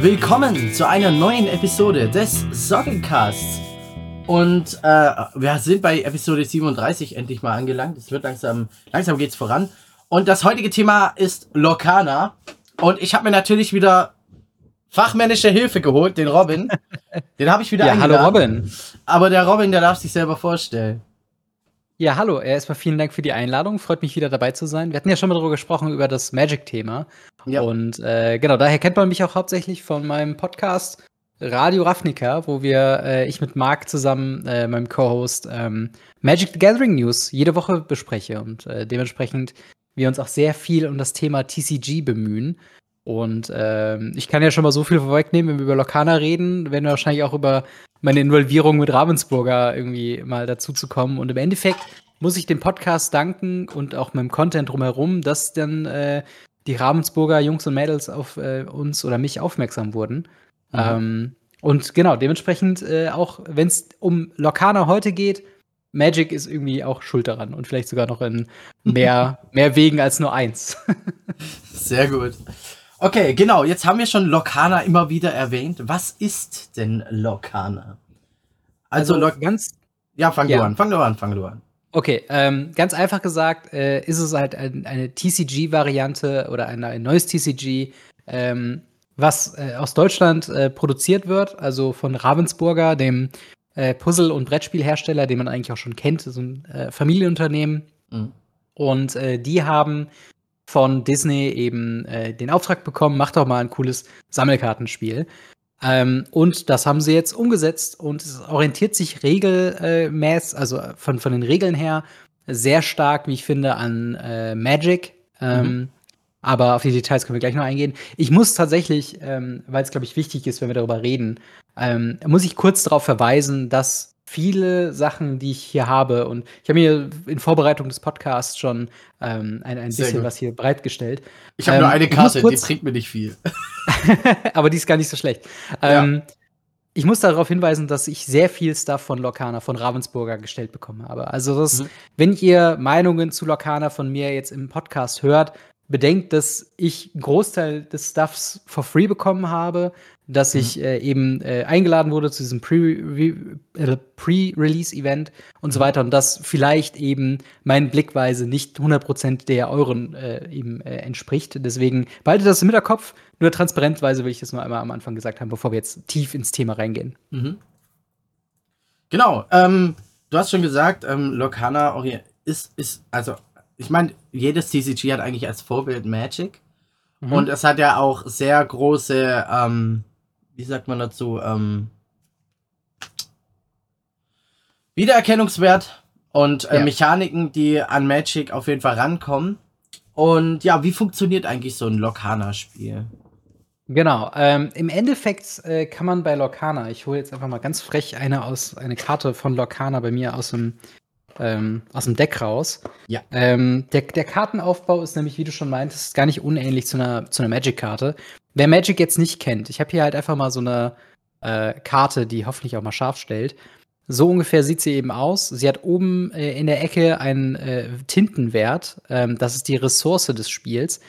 Willkommen zu einer neuen Episode des Sockencasts. Und äh, wir sind bei Episode 37 endlich mal angelangt. Es wird langsam, langsam geht's voran. Und das heutige Thema ist Lokana. Und ich habe mir natürlich wieder fachmännische Hilfe geholt, den Robin. Den habe ich wieder Ja, eingeladen. hallo Robin. Aber der Robin, der darf sich selber vorstellen. Ja, hallo. Erstmal vielen Dank für die Einladung. Freut mich wieder dabei zu sein. Wir hatten ja schon mal darüber gesprochen, über das Magic-Thema. Ja. Und äh, genau, daher kennt man mich auch hauptsächlich von meinem Podcast Radio Ravnica, wo wir, äh, ich mit Marc zusammen, äh, meinem Co-Host, ähm, Magic the Gathering News jede Woche bespreche. Und äh, dementsprechend wir uns auch sehr viel um das Thema TCG bemühen. Und ähm, ich kann ja schon mal so viel vorwegnehmen, wenn wir über Lokana reden, werden wir wahrscheinlich auch über meine Involvierung mit Ravensburger irgendwie mal dazu zu kommen. Und im Endeffekt muss ich dem Podcast danken und auch meinem Content drumherum, dass dann äh, die Ravensburger Jungs und Mädels auf äh, uns oder mich aufmerksam wurden. Mhm. Ähm, und genau, dementsprechend äh, auch, wenn es um Lokana heute geht, Magic ist irgendwie auch schuld daran und vielleicht sogar noch in mehr, mehr Wegen als nur eins. Sehr gut. Okay, genau. Jetzt haben wir schon Lokana immer wieder erwähnt. Was ist denn Lokana? Also, Lok ganz ja, fang du ja. an, fang du an, fang du an. Okay, ähm, ganz einfach gesagt, äh, ist es halt ein, eine TCG-Variante oder ein, ein neues TCG, ähm, was äh, aus Deutschland äh, produziert wird, also von Ravensburger, dem äh, Puzzle- und Brettspielhersteller, den man eigentlich auch schon kennt, so ein äh, Familienunternehmen. Mhm. Und äh, die haben von Disney eben äh, den Auftrag bekommen, macht doch mal ein cooles Sammelkartenspiel. Ähm, und das haben sie jetzt umgesetzt und es orientiert sich regelmäßig, also von, von den Regeln her, sehr stark, wie ich finde, an äh, Magic. Ähm, Aber auf die Details können wir gleich noch eingehen. Ich muss tatsächlich, ähm, weil es, glaube ich, wichtig ist, wenn wir darüber reden, ähm, muss ich kurz darauf verweisen, dass viele Sachen, die ich hier habe, und ich habe mir in Vorbereitung des Podcasts schon ähm, ein, ein bisschen gut. was hier bereitgestellt. Ich habe nur Ähm, eine ich muss Karte, die kurz- trinkt mir nicht viel. aber die ist gar nicht so schlecht. Ja. Ähm, ich muss darauf hinweisen, dass ich sehr viel Stuff von Lokana, von Ravensburger gestellt bekommen habe. Also, das, Mhm. wenn ihr Meinungen zu Lokana von mir jetzt im Podcast hört, bedenkt, dass ich einen Großteil des Stuffs for free bekommen habe, dass Mhm. ich äh, eben äh, eingeladen wurde zu diesem Pre- äh, Pre-Release-Event und so Mhm. weiter und das vielleicht eben meinen Blickweise nicht 100% der euren äh, eben äh, entspricht. Deswegen behaltet das im Hinterkopf. Nur transparentweise will ich das nur einmal am Anfang gesagt haben, bevor wir jetzt tief ins Thema reingehen. Mhm. Genau. Ähm, du hast schon gesagt, ähm, Lokana ori- ist, ist, also, ich meine, jedes TCG hat eigentlich als Vorbild Magic. Mhm. Und es hat ja auch sehr große, ähm, wie sagt man dazu, ähm, Wiedererkennungswert und äh, Ja. Mechaniken, die an Magic auf jeden Fall rankommen. Und ja, wie funktioniert eigentlich so ein Lokana-Spiel? Genau. Ähm, Im Endeffekt äh, kann man bei Lokana, ich hole jetzt einfach mal ganz frech eine aus eine Karte von Lokana bei mir aus dem ähm, aus dem Deck raus. Ja. Ähm, der, der Kartenaufbau ist nämlich, wie du schon meintest, gar nicht unähnlich zu einer zu einer Magic-Karte. Wer Magic jetzt nicht kennt, ich habe hier halt einfach mal so eine äh, Karte, die hoffentlich auch mal scharf stellt. So ungefähr sieht sie eben aus. Sie hat oben äh, in der Ecke einen äh, Tintenwert. Ähm, das ist die Ressource des Spiels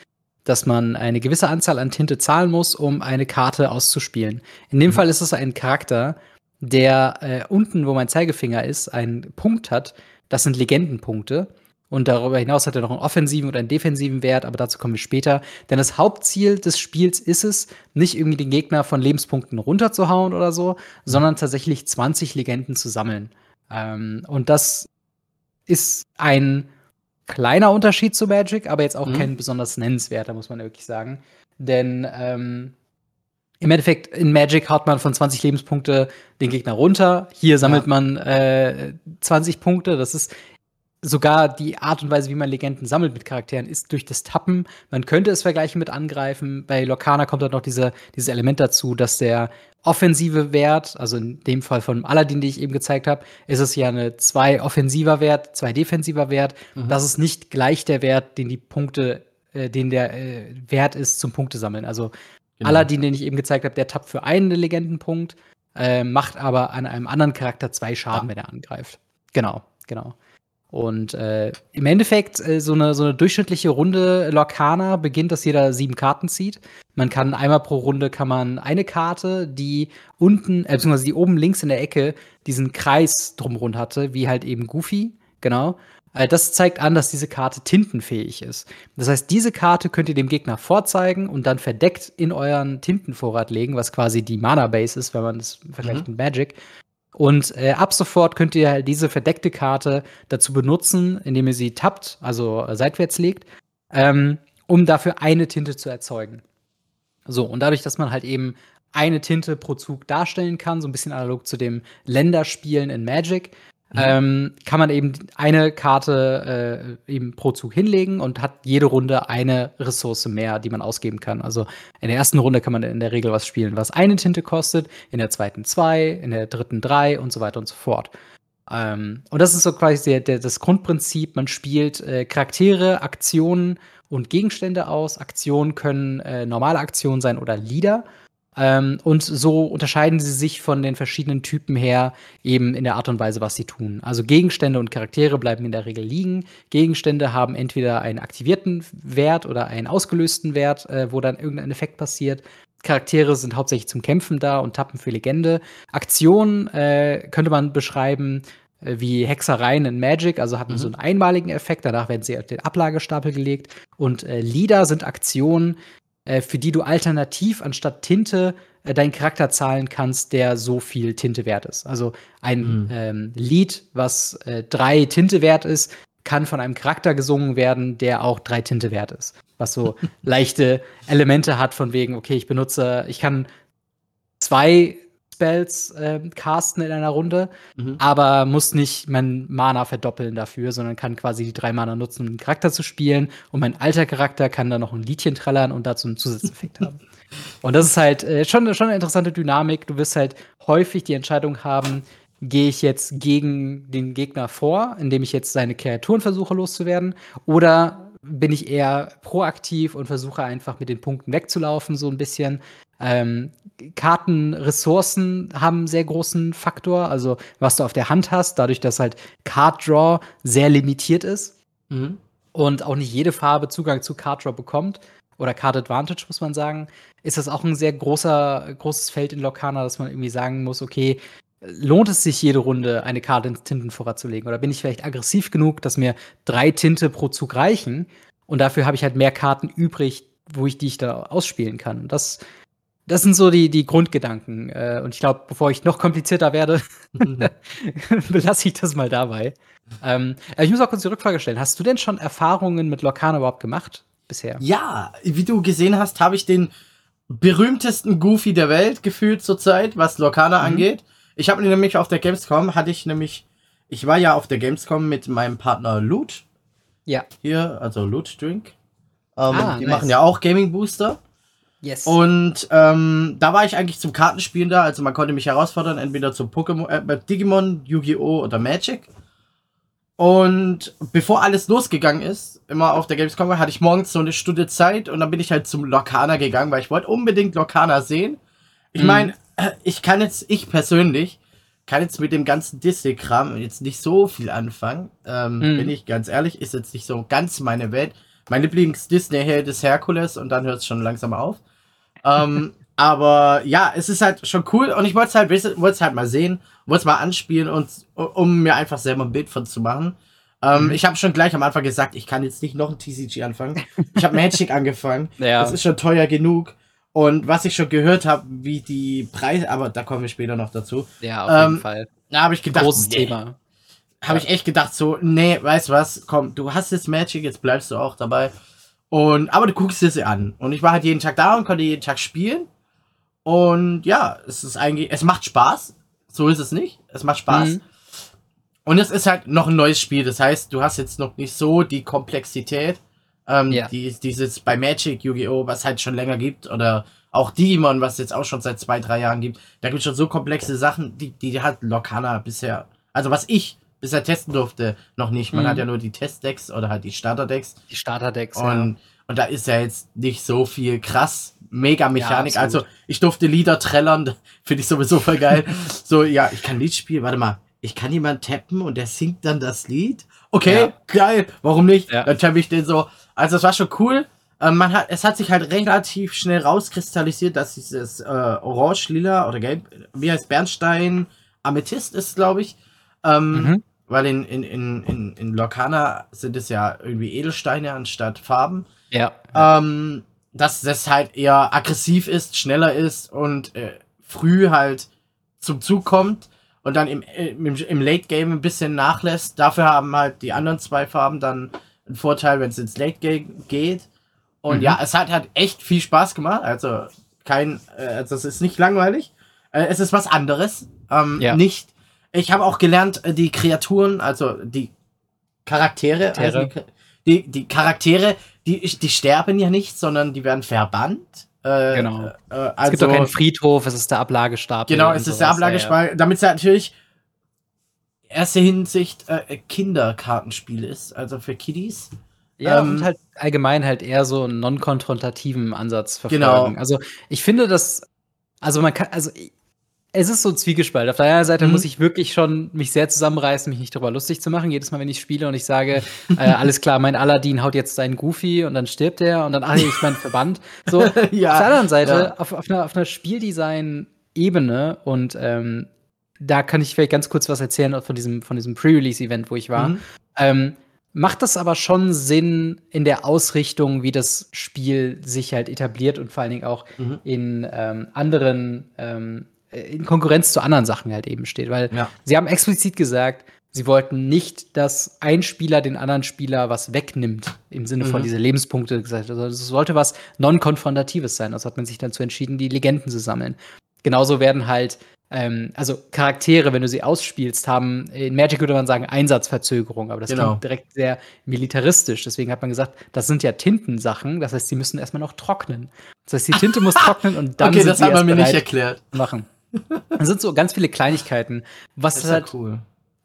dass man eine gewisse Anzahl an Tinte zahlen muss, um eine Karte auszuspielen. In dem Mhm. Fall ist es ein Charakter, der äh, unten, wo mein Zeigefinger ist, einen Punkt hat. Das sind Legendenpunkte. Und darüber hinaus hat er noch einen offensiven und einen defensiven Wert, aber dazu kommen wir später. Denn das Hauptziel des Spiels ist es, nicht irgendwie den Gegner von Lebenspunkten runterzuhauen oder so, sondern tatsächlich 20 Legenden zu sammeln. Ähm, und das ist ein kleiner Unterschied zu Magic, aber jetzt auch Mhm. kein besonders nennenswerter, muss man wirklich sagen. Denn ähm, im Endeffekt in Magic haut man von 20 Lebenspunkte den Gegner runter. Hier sammelt Ja. man äh, 20 Punkte. Das ist sogar die Art und Weise, wie man Legenden sammelt mit Charakteren, ist durch das Tappen. Man könnte es vergleichen mit Angreifen. Bei Lokana kommt dann noch diese, dieses Element dazu, dass der offensive Wert, also in dem Fall von Aladdin, die ich eben gezeigt habe, ist es ja eine 2 offensiver Wert, 2 defensiver Wert. Mhm. Das ist nicht gleich der Wert, den die Punkte, äh, den der äh, Wert ist zum Punkte sammeln. Also Genau. Aladdin, den ich eben gezeigt habe, der tappt für einen Legendenpunkt, äh, macht aber an einem anderen Charakter zwei Schaden, Ja. wenn er angreift. Genau, genau. Und äh, im Endeffekt, äh, so, eine, so eine durchschnittliche Runde Lorcana beginnt, dass jeder sieben Karten zieht. Man kann einmal pro Runde kann man eine Karte, die unten, äh, beziehungsweise die oben links in der Ecke diesen Kreis drumrund hatte, wie halt eben Goofy, genau. Äh, das zeigt an, dass diese Karte tintenfähig ist. Das heißt, diese Karte könnt ihr dem Gegner vorzeigen und dann verdeckt in euren Tintenvorrat legen, was quasi die Mana-Base ist, wenn man das vergleicht mhm. mit Magic. Und äh, ab sofort könnt ihr halt diese verdeckte Karte dazu benutzen, indem ihr sie tappt, also äh, seitwärts legt, ähm, um dafür eine Tinte zu erzeugen. So, und dadurch, dass man halt eben eine Tinte pro Zug darstellen kann, so ein bisschen analog zu dem Länderspielen in Magic, Mhm. Ähm, kann man eben eine Karte äh, eben pro Zug hinlegen und hat jede Runde eine Ressource mehr, die man ausgeben kann. Also in der ersten Runde kann man in der Regel was spielen, was eine Tinte kostet, in der zweiten zwei, in der dritten drei und so weiter und so fort. Ähm, und das ist so quasi der, der, das Grundprinzip. Man spielt äh, Charaktere, Aktionen und Gegenstände aus. Aktionen können äh, normale Aktionen sein oder Lieder. Ähm, und so unterscheiden sie sich von den verschiedenen Typen her eben in der Art und Weise, was sie tun. Also Gegenstände und Charaktere bleiben in der Regel liegen. Gegenstände haben entweder einen aktivierten Wert oder einen ausgelösten Wert, äh, wo dann irgendein Effekt passiert. Charaktere sind hauptsächlich zum Kämpfen da und tappen für Legende. Aktionen äh, könnte man beschreiben äh, wie Hexereien in Magic, also hatten mhm. so einen einmaligen Effekt, danach werden sie auf den Ablagestapel gelegt. Und äh, Lieder sind Aktionen, äh, für die du alternativ anstatt Tinte äh, deinen Charakter zahlen kannst, der so viel Tinte wert ist. Also ein mhm. ähm, Lied, was äh, drei Tinte wert ist, kann von einem Charakter gesungen werden, der auch drei Tinte wert ist. Was so leichte Elemente hat von wegen, okay, ich benutze, ich kann zwei Spells äh, casten in einer Runde, mhm. aber muss nicht mein Mana verdoppeln dafür, sondern kann quasi die drei Mana nutzen, um einen Charakter zu spielen. Und mein alter Charakter kann dann noch ein Liedchen trällern und dazu einen Zusatzeffekt haben. Und das ist halt äh, schon, schon eine interessante Dynamik. Du wirst halt häufig die Entscheidung haben, gehe ich jetzt gegen den Gegner vor, indem ich jetzt seine Kreaturen versuche loszuwerden, oder bin ich eher proaktiv und versuche einfach mit den Punkten wegzulaufen, so ein bisschen. Ähm, Kartenressourcen haben einen sehr großen Faktor, also was du auf der Hand hast, dadurch, dass halt Card Draw sehr limitiert ist mhm. und auch nicht jede Farbe Zugang zu Card Draw bekommt oder Card Advantage, muss man sagen, ist das auch ein sehr großer, großes Feld in Lokana, dass man irgendwie sagen muss, okay, lohnt es sich jede Runde eine Karte ins Tintenvorrat zu legen? Oder bin ich vielleicht aggressiv genug, dass mir drei Tinte pro Zug reichen und dafür habe ich halt mehr Karten übrig, wo ich die ich da ausspielen kann? Das das sind so die, die Grundgedanken. Äh, und ich glaube, bevor ich noch komplizierter werde, belasse ich das mal dabei. Ähm, ich muss auch kurz die Rückfrage stellen. Hast du denn schon Erfahrungen mit Lorcana überhaupt gemacht bisher? Ja, wie du gesehen hast, habe ich den berühmtesten Goofy der Welt gefühlt zurzeit, was Lorcana mhm. angeht. Ich habe nämlich auf der Gamescom, hatte ich nämlich, ich war ja auf der Gamescom mit meinem Partner Loot. Ja. Hier, also Loot Drink. Ähm, ah, die nice. machen ja auch Gaming Booster. Yes. Und ähm, da war ich eigentlich zum Kartenspielen da. Also man konnte mich herausfordern, entweder zum Pokémon, äh, Digimon, Yu-Gi-Oh! oder Magic. Und bevor alles losgegangen ist, immer auf der Gamescom, hatte ich morgens so eine Stunde Zeit und dann bin ich halt zum Lorcana gegangen, weil ich wollte unbedingt Lorcana sehen. Ich meine, mhm. Ich kann jetzt, ich persönlich, kann jetzt mit dem ganzen Disney-Kram jetzt nicht so viel anfangen. Ähm, mhm. Bin ich ganz ehrlich, ist jetzt nicht so ganz meine Welt. Mein Lieblings-Disney-Held ist Herkules und dann hört es schon langsam auf. ähm, aber ja, es ist halt schon cool und ich wollte es halt, wollte halt mal sehen, wollte es mal anspielen und um mir einfach selber ein Bild von zu machen. Ähm, mhm. Ich habe schon gleich am Anfang gesagt, ich kann jetzt nicht noch ein TCG anfangen. Ich habe Magic angefangen. Ja. Das ist schon teuer genug. Und was ich schon gehört habe, wie die Preise, aber da kommen wir später noch dazu. Ja, auf ähm, jeden Fall. Da habe ich gedacht, großes nee, Thema habe ich echt gedacht, so, nee, weißt du was, komm, du hast jetzt Magic, jetzt bleibst du auch dabei. Und, aber du guckst es dir an. Und ich war halt jeden Tag da und konnte jeden Tag spielen. Und ja, es ist eigentlich, es macht Spaß. So ist es nicht. Es macht Spaß. Mhm. Und es ist halt noch ein neues Spiel. Das heißt, du hast jetzt noch nicht so die Komplexität, ähm, ja. die dieses bei Magic, Yu-Gi-Oh!, was halt schon länger gibt, oder auch Digimon, was jetzt auch schon seit zwei, drei Jahren gibt. Da gibt es schon so komplexe Sachen, die, die hat Lokana bisher, also was ich bisher testen durfte, noch nicht. Man mhm. hat ja nur die Testdecks oder halt die Starterdecks. Die Starterdecks, und, ja. Und da ist ja jetzt nicht so viel krass mega Mechanik. Ja, also ich durfte Lieder trällern, finde ich sowieso voll geil. so, ja, ich kann Lied spielen, warte mal. Ich kann jemand tappen und der singt dann das Lied? Okay, Ja. geil, warum nicht? Ja. Dann tappe ich den so. Also es war schon cool. Ähm, man hat, es hat sich halt relativ schnell rauskristallisiert, dass dieses äh, Orange, Lila oder Gelb, wie heißt Bernstein, Amethyst ist, glaube ich. Ähm, Mhm. Weil in, in, in, in, in Lorcana sind es ja irgendwie Edelsteine anstatt Farben. Ja. Ähm, dass das halt eher aggressiv ist, schneller ist und äh, früh halt zum Zug kommt und dann im, äh, im, im Late Game ein bisschen nachlässt. Dafür haben halt die anderen zwei Farben dann einen Vorteil, wenn es ins Late Game geht. Und Mhm. ja, es hat halt echt viel Spaß gemacht. Also kein, äh, also es ist nicht langweilig. Äh, es ist was anderes. Ähm, Ja. Nicht. Ich habe auch gelernt, die Kreaturen, also die Charaktere, Charaktere. heißen die, die, die Charaktere, die, die sterben ja nicht, sondern die werden verbannt. Äh, Genau. Äh, also, Es gibt doch keinen Friedhof, es ist der Ablagestapel. Genau, es ist der sowas. Ablagespeicher, damit es natürlich erste Hinsicht äh, Kinderkartenspiel ist, also für Kiddies. Ja, ja Ähm, und halt allgemein halt eher so einen non-konfrontativen Ansatz verfolgen. Genau. Also ich finde das, also man kann, also ich- es ist so zwiegespalten. Auf der einen Seite Mhm. muss ich wirklich schon mich sehr zusammenreißen, mich nicht darüber lustig zu machen. Jedes Mal, wenn ich spiele und ich sage, äh, alles klar, mein Aladdin haut jetzt seinen Goofy und dann stirbt er und dann, ach ich mein Verband. So, ja. auf der anderen Seite, ja. auf, auf einer, auf einer Spieldesign-Ebene und ähm, da kann ich vielleicht ganz kurz was erzählen von diesem, von diesem Pre-Release-Event, wo ich war. Mhm. Ähm, macht das aber schon Sinn in der Ausrichtung, wie das Spiel sich halt etabliert und vor allen Dingen auch Mhm. in ähm, anderen, ähm, äh, in Konkurrenz zu anderen Sachen halt eben steht. Weil Ja. sie haben explizit gesagt, sie wollten nicht, dass ein Spieler den anderen Spieler was wegnimmt, im Sinne von Mhm. diese Lebenspunkte gesagt. Also es sollte was non-konfrontatives sein. Also hat man sich dazu entschieden, die Legenden zu sammeln. Genauso werden halt ähm, also Charaktere, wenn du sie ausspielst, haben, in Magic würde man sagen, Einsatzverzögerung, aber das Genau. klingt direkt sehr militaristisch. Deswegen hat man gesagt, das sind ja Tintensachen, das heißt, sie müssen erstmal noch trocknen. Das heißt, die Tinte muss trocknen und dann okay, sind das hat man mir nicht erklärt. machen. Das sind so ganz viele Kleinigkeiten, was Das ist halt ja cool.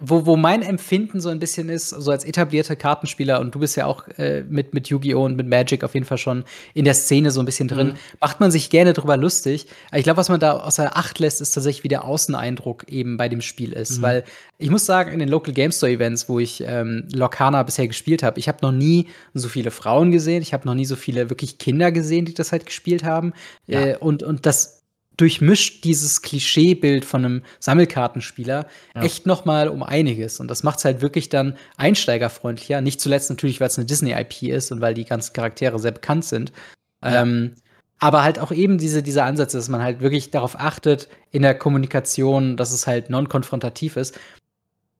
wo, wo mein Empfinden so ein bisschen ist, so als etablierter Kartenspieler, und du bist ja auch äh, mit, mit Yu-Gi-Oh! und mit Magic auf jeden Fall schon in der Szene so ein bisschen drin, Mhm. macht man sich gerne drüber lustig. Aber ich glaube, was man da außer Acht lässt, ist tatsächlich, wie der Außeneindruck eben bei dem Spiel ist. Mhm. Weil ich muss sagen, in den Local Game Store Events, wo ich ähm, Lorcana bisher gespielt habe, ich habe noch nie so viele Frauen gesehen, ich habe noch nie so viele wirklich Kinder gesehen, die das halt gespielt haben. Ja. Äh, und, und das durchmischt dieses Klischeebild von einem Sammelkartenspieler Ja. echt noch mal um einiges. Und das macht es halt wirklich dann einsteigerfreundlicher. Nicht zuletzt natürlich, weil es eine Disney-IP ist und weil die ganzen Charaktere sehr bekannt sind. Ja. Ähm, aber halt auch eben diese, diese Ansätze, dass man halt wirklich darauf achtet, in der Kommunikation, dass es halt non-konfrontativ ist.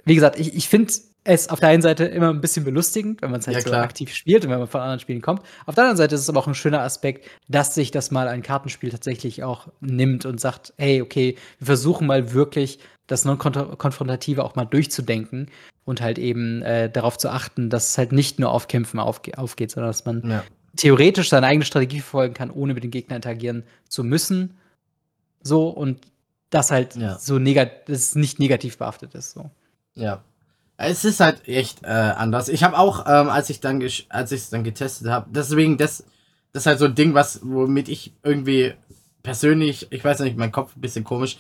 Wie gesagt, ich, ich finde es auf der einen Seite immer ein bisschen belustigend, wenn man es halt Ja, so aktiv spielt und wenn man von anderen Spielen kommt. Auf der anderen Seite ist es aber auch ein schöner Aspekt, dass sich das mal ein Kartenspiel tatsächlich auch nimmt und sagt, hey, okay, wir versuchen mal wirklich das Non-Konfrontative auch mal durchzudenken und halt eben äh, darauf zu achten, dass es halt nicht nur auf Kämpfen aufge aufgeht, sondern dass man Ja. theoretisch seine eigene Strategie verfolgen kann, ohne mit dem Gegner interagieren zu müssen. So und das halt Ja. so negativ, dass es nicht negativ behaftet ist. So. Ja. Es ist halt echt äh, anders. Ich habe auch, ähm, als ich dann als ich es dann getestet habe, deswegen das das ist halt so ein Ding, was womit ich irgendwie persönlich, ich weiß nicht, mein Kopf ein bisschen komisch,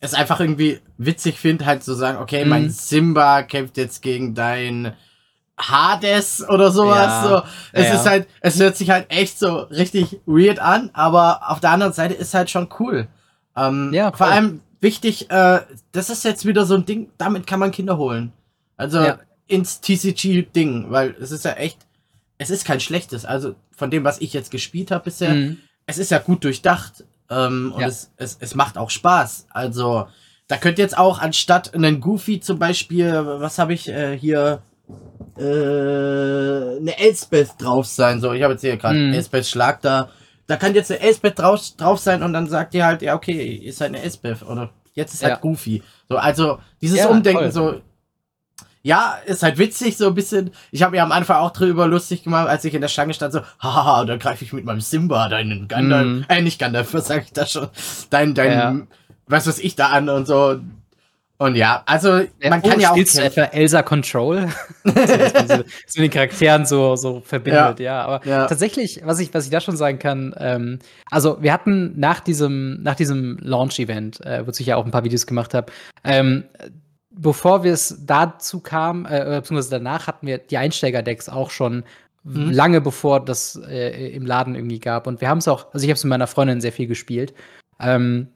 es einfach irgendwie witzig finde, halt zu sagen, okay, mein Mhm. Simba kämpft jetzt gegen dein Hades oder sowas. Ja. So. Es Ja, ist halt, es hört sich halt echt so richtig weird an, aber auf der anderen Seite ist halt schon cool. Ähm, Ja, vor voll. allem wichtig, äh, das ist jetzt wieder so ein Ding, damit kann man Kinder holen. Also Ja. ins TCG-Ding, weil es ist ja echt, es ist kein schlechtes. Also von dem, was ich jetzt gespielt habe bisher, Mhm. es ist ja gut durchdacht ähm, und Ja. es, es, es macht auch Spaß. Also da könnte jetzt auch anstatt einen Goofy zum Beispiel, was habe ich äh, hier, äh, eine Elspeth drauf sein. So, ich habe jetzt hier gerade Mhm. Elspeth Schlag da. Da kann jetzt eine Elspeth drauf, drauf sein und dann sagt ihr halt, ja, okay, ist halt eine Elspeth oder jetzt ist halt Ja. Goofy. So, also dieses Ja, Umdenken, voll. so, ja, ist halt witzig, so ein bisschen. Ich habe mir am Anfang auch drüber lustig gemacht, als ich in der Schlange stand, so, haha, da greife ich mit meinem Simba deinen Gandalf, Mhm. äh, nicht Gandalf, was sag ich da schon, dein, dein, Ja. was weiß ich da an und so. Und ja, also, man kann oh, ja auch spielst du etwa Elsa Control? so, dass man so, den Charakteren so, so verbindet, ja. Aber Ja. tatsächlich, was ich, was ich da schon sagen kann, ähm, also wir hatten nach diesem, nach diesem Launch-Event, äh, wozu ich ja auch ein paar Videos gemacht habe, ähm, bevor wir es dazu kamen, äh, beziehungsweise danach hatten wir die Einsteiger-Decks auch schon mhm. lange bevor das äh, im Laden irgendwie gab. Und wir haben es auch, also ich habe es mit meiner Freundin sehr viel gespielt. Ähm,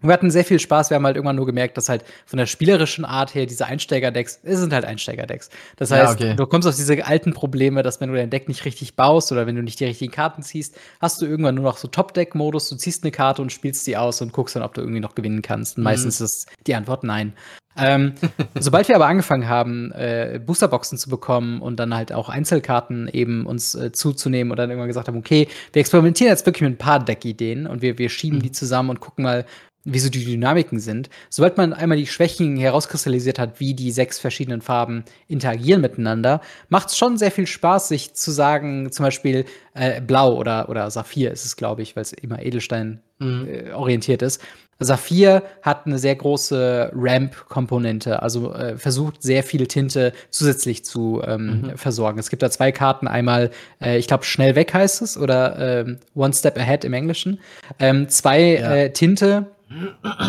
wir hatten sehr viel Spaß. Wir haben halt irgendwann nur gemerkt, dass halt von der spielerischen Art her diese Einsteiger-Decks, es sind halt Einsteiger-Decks. Das heißt, ja, okay. du kommst auf diese alten Probleme, dass wenn du dein Deck nicht richtig baust oder wenn du nicht die richtigen Karten ziehst, hast du irgendwann nur noch so Top-Deck-Modus. Du ziehst eine Karte und spielst die aus und guckst dann, ob du irgendwie noch gewinnen kannst. Und mhm. meistens ist die Antwort nein. Ähm, sobald wir aber angefangen haben, äh, Boosterboxen zu bekommen und dann halt auch Einzelkarten eben uns äh, zuzunehmen und dann irgendwann gesagt haben, okay, wir experimentieren jetzt wirklich mit ein paar Deck-Ideen und wir, wir schieben mhm. die zusammen und gucken mal, wie so die Dynamiken sind. Sobald man einmal die Schwächen herauskristallisiert hat, wie die sechs verschiedenen Farben interagieren miteinander, macht es schon sehr viel Spaß, sich zu sagen, zum Beispiel äh, Blau oder, oder Saphir ist es, glaube ich, weil es immer Edelstein mhm. äh, orientiert ist. Saphir hat eine sehr große Ramp-Komponente, also äh, versucht sehr viel Tinte zusätzlich zu ähm, mhm. versorgen. Es gibt da zwei Karten, einmal, äh, ich glaube, schnell weg heißt es oder äh, One Step Ahead im Englischen. Ähm, zwei ja. Äh, Tinte,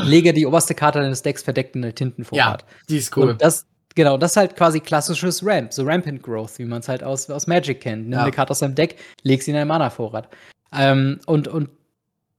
lege die oberste Karte deines Decks verdeckt in eine Tintenvorrat. Ja, die ist cool. Und das, genau, das ist halt quasi klassisches Ramp, so Rampant Growth, wie man es halt aus, aus Magic kennt. Nimm ja. eine Karte aus deinem Deck, leg sie in einen Mana-Vorrat. Ähm, und, und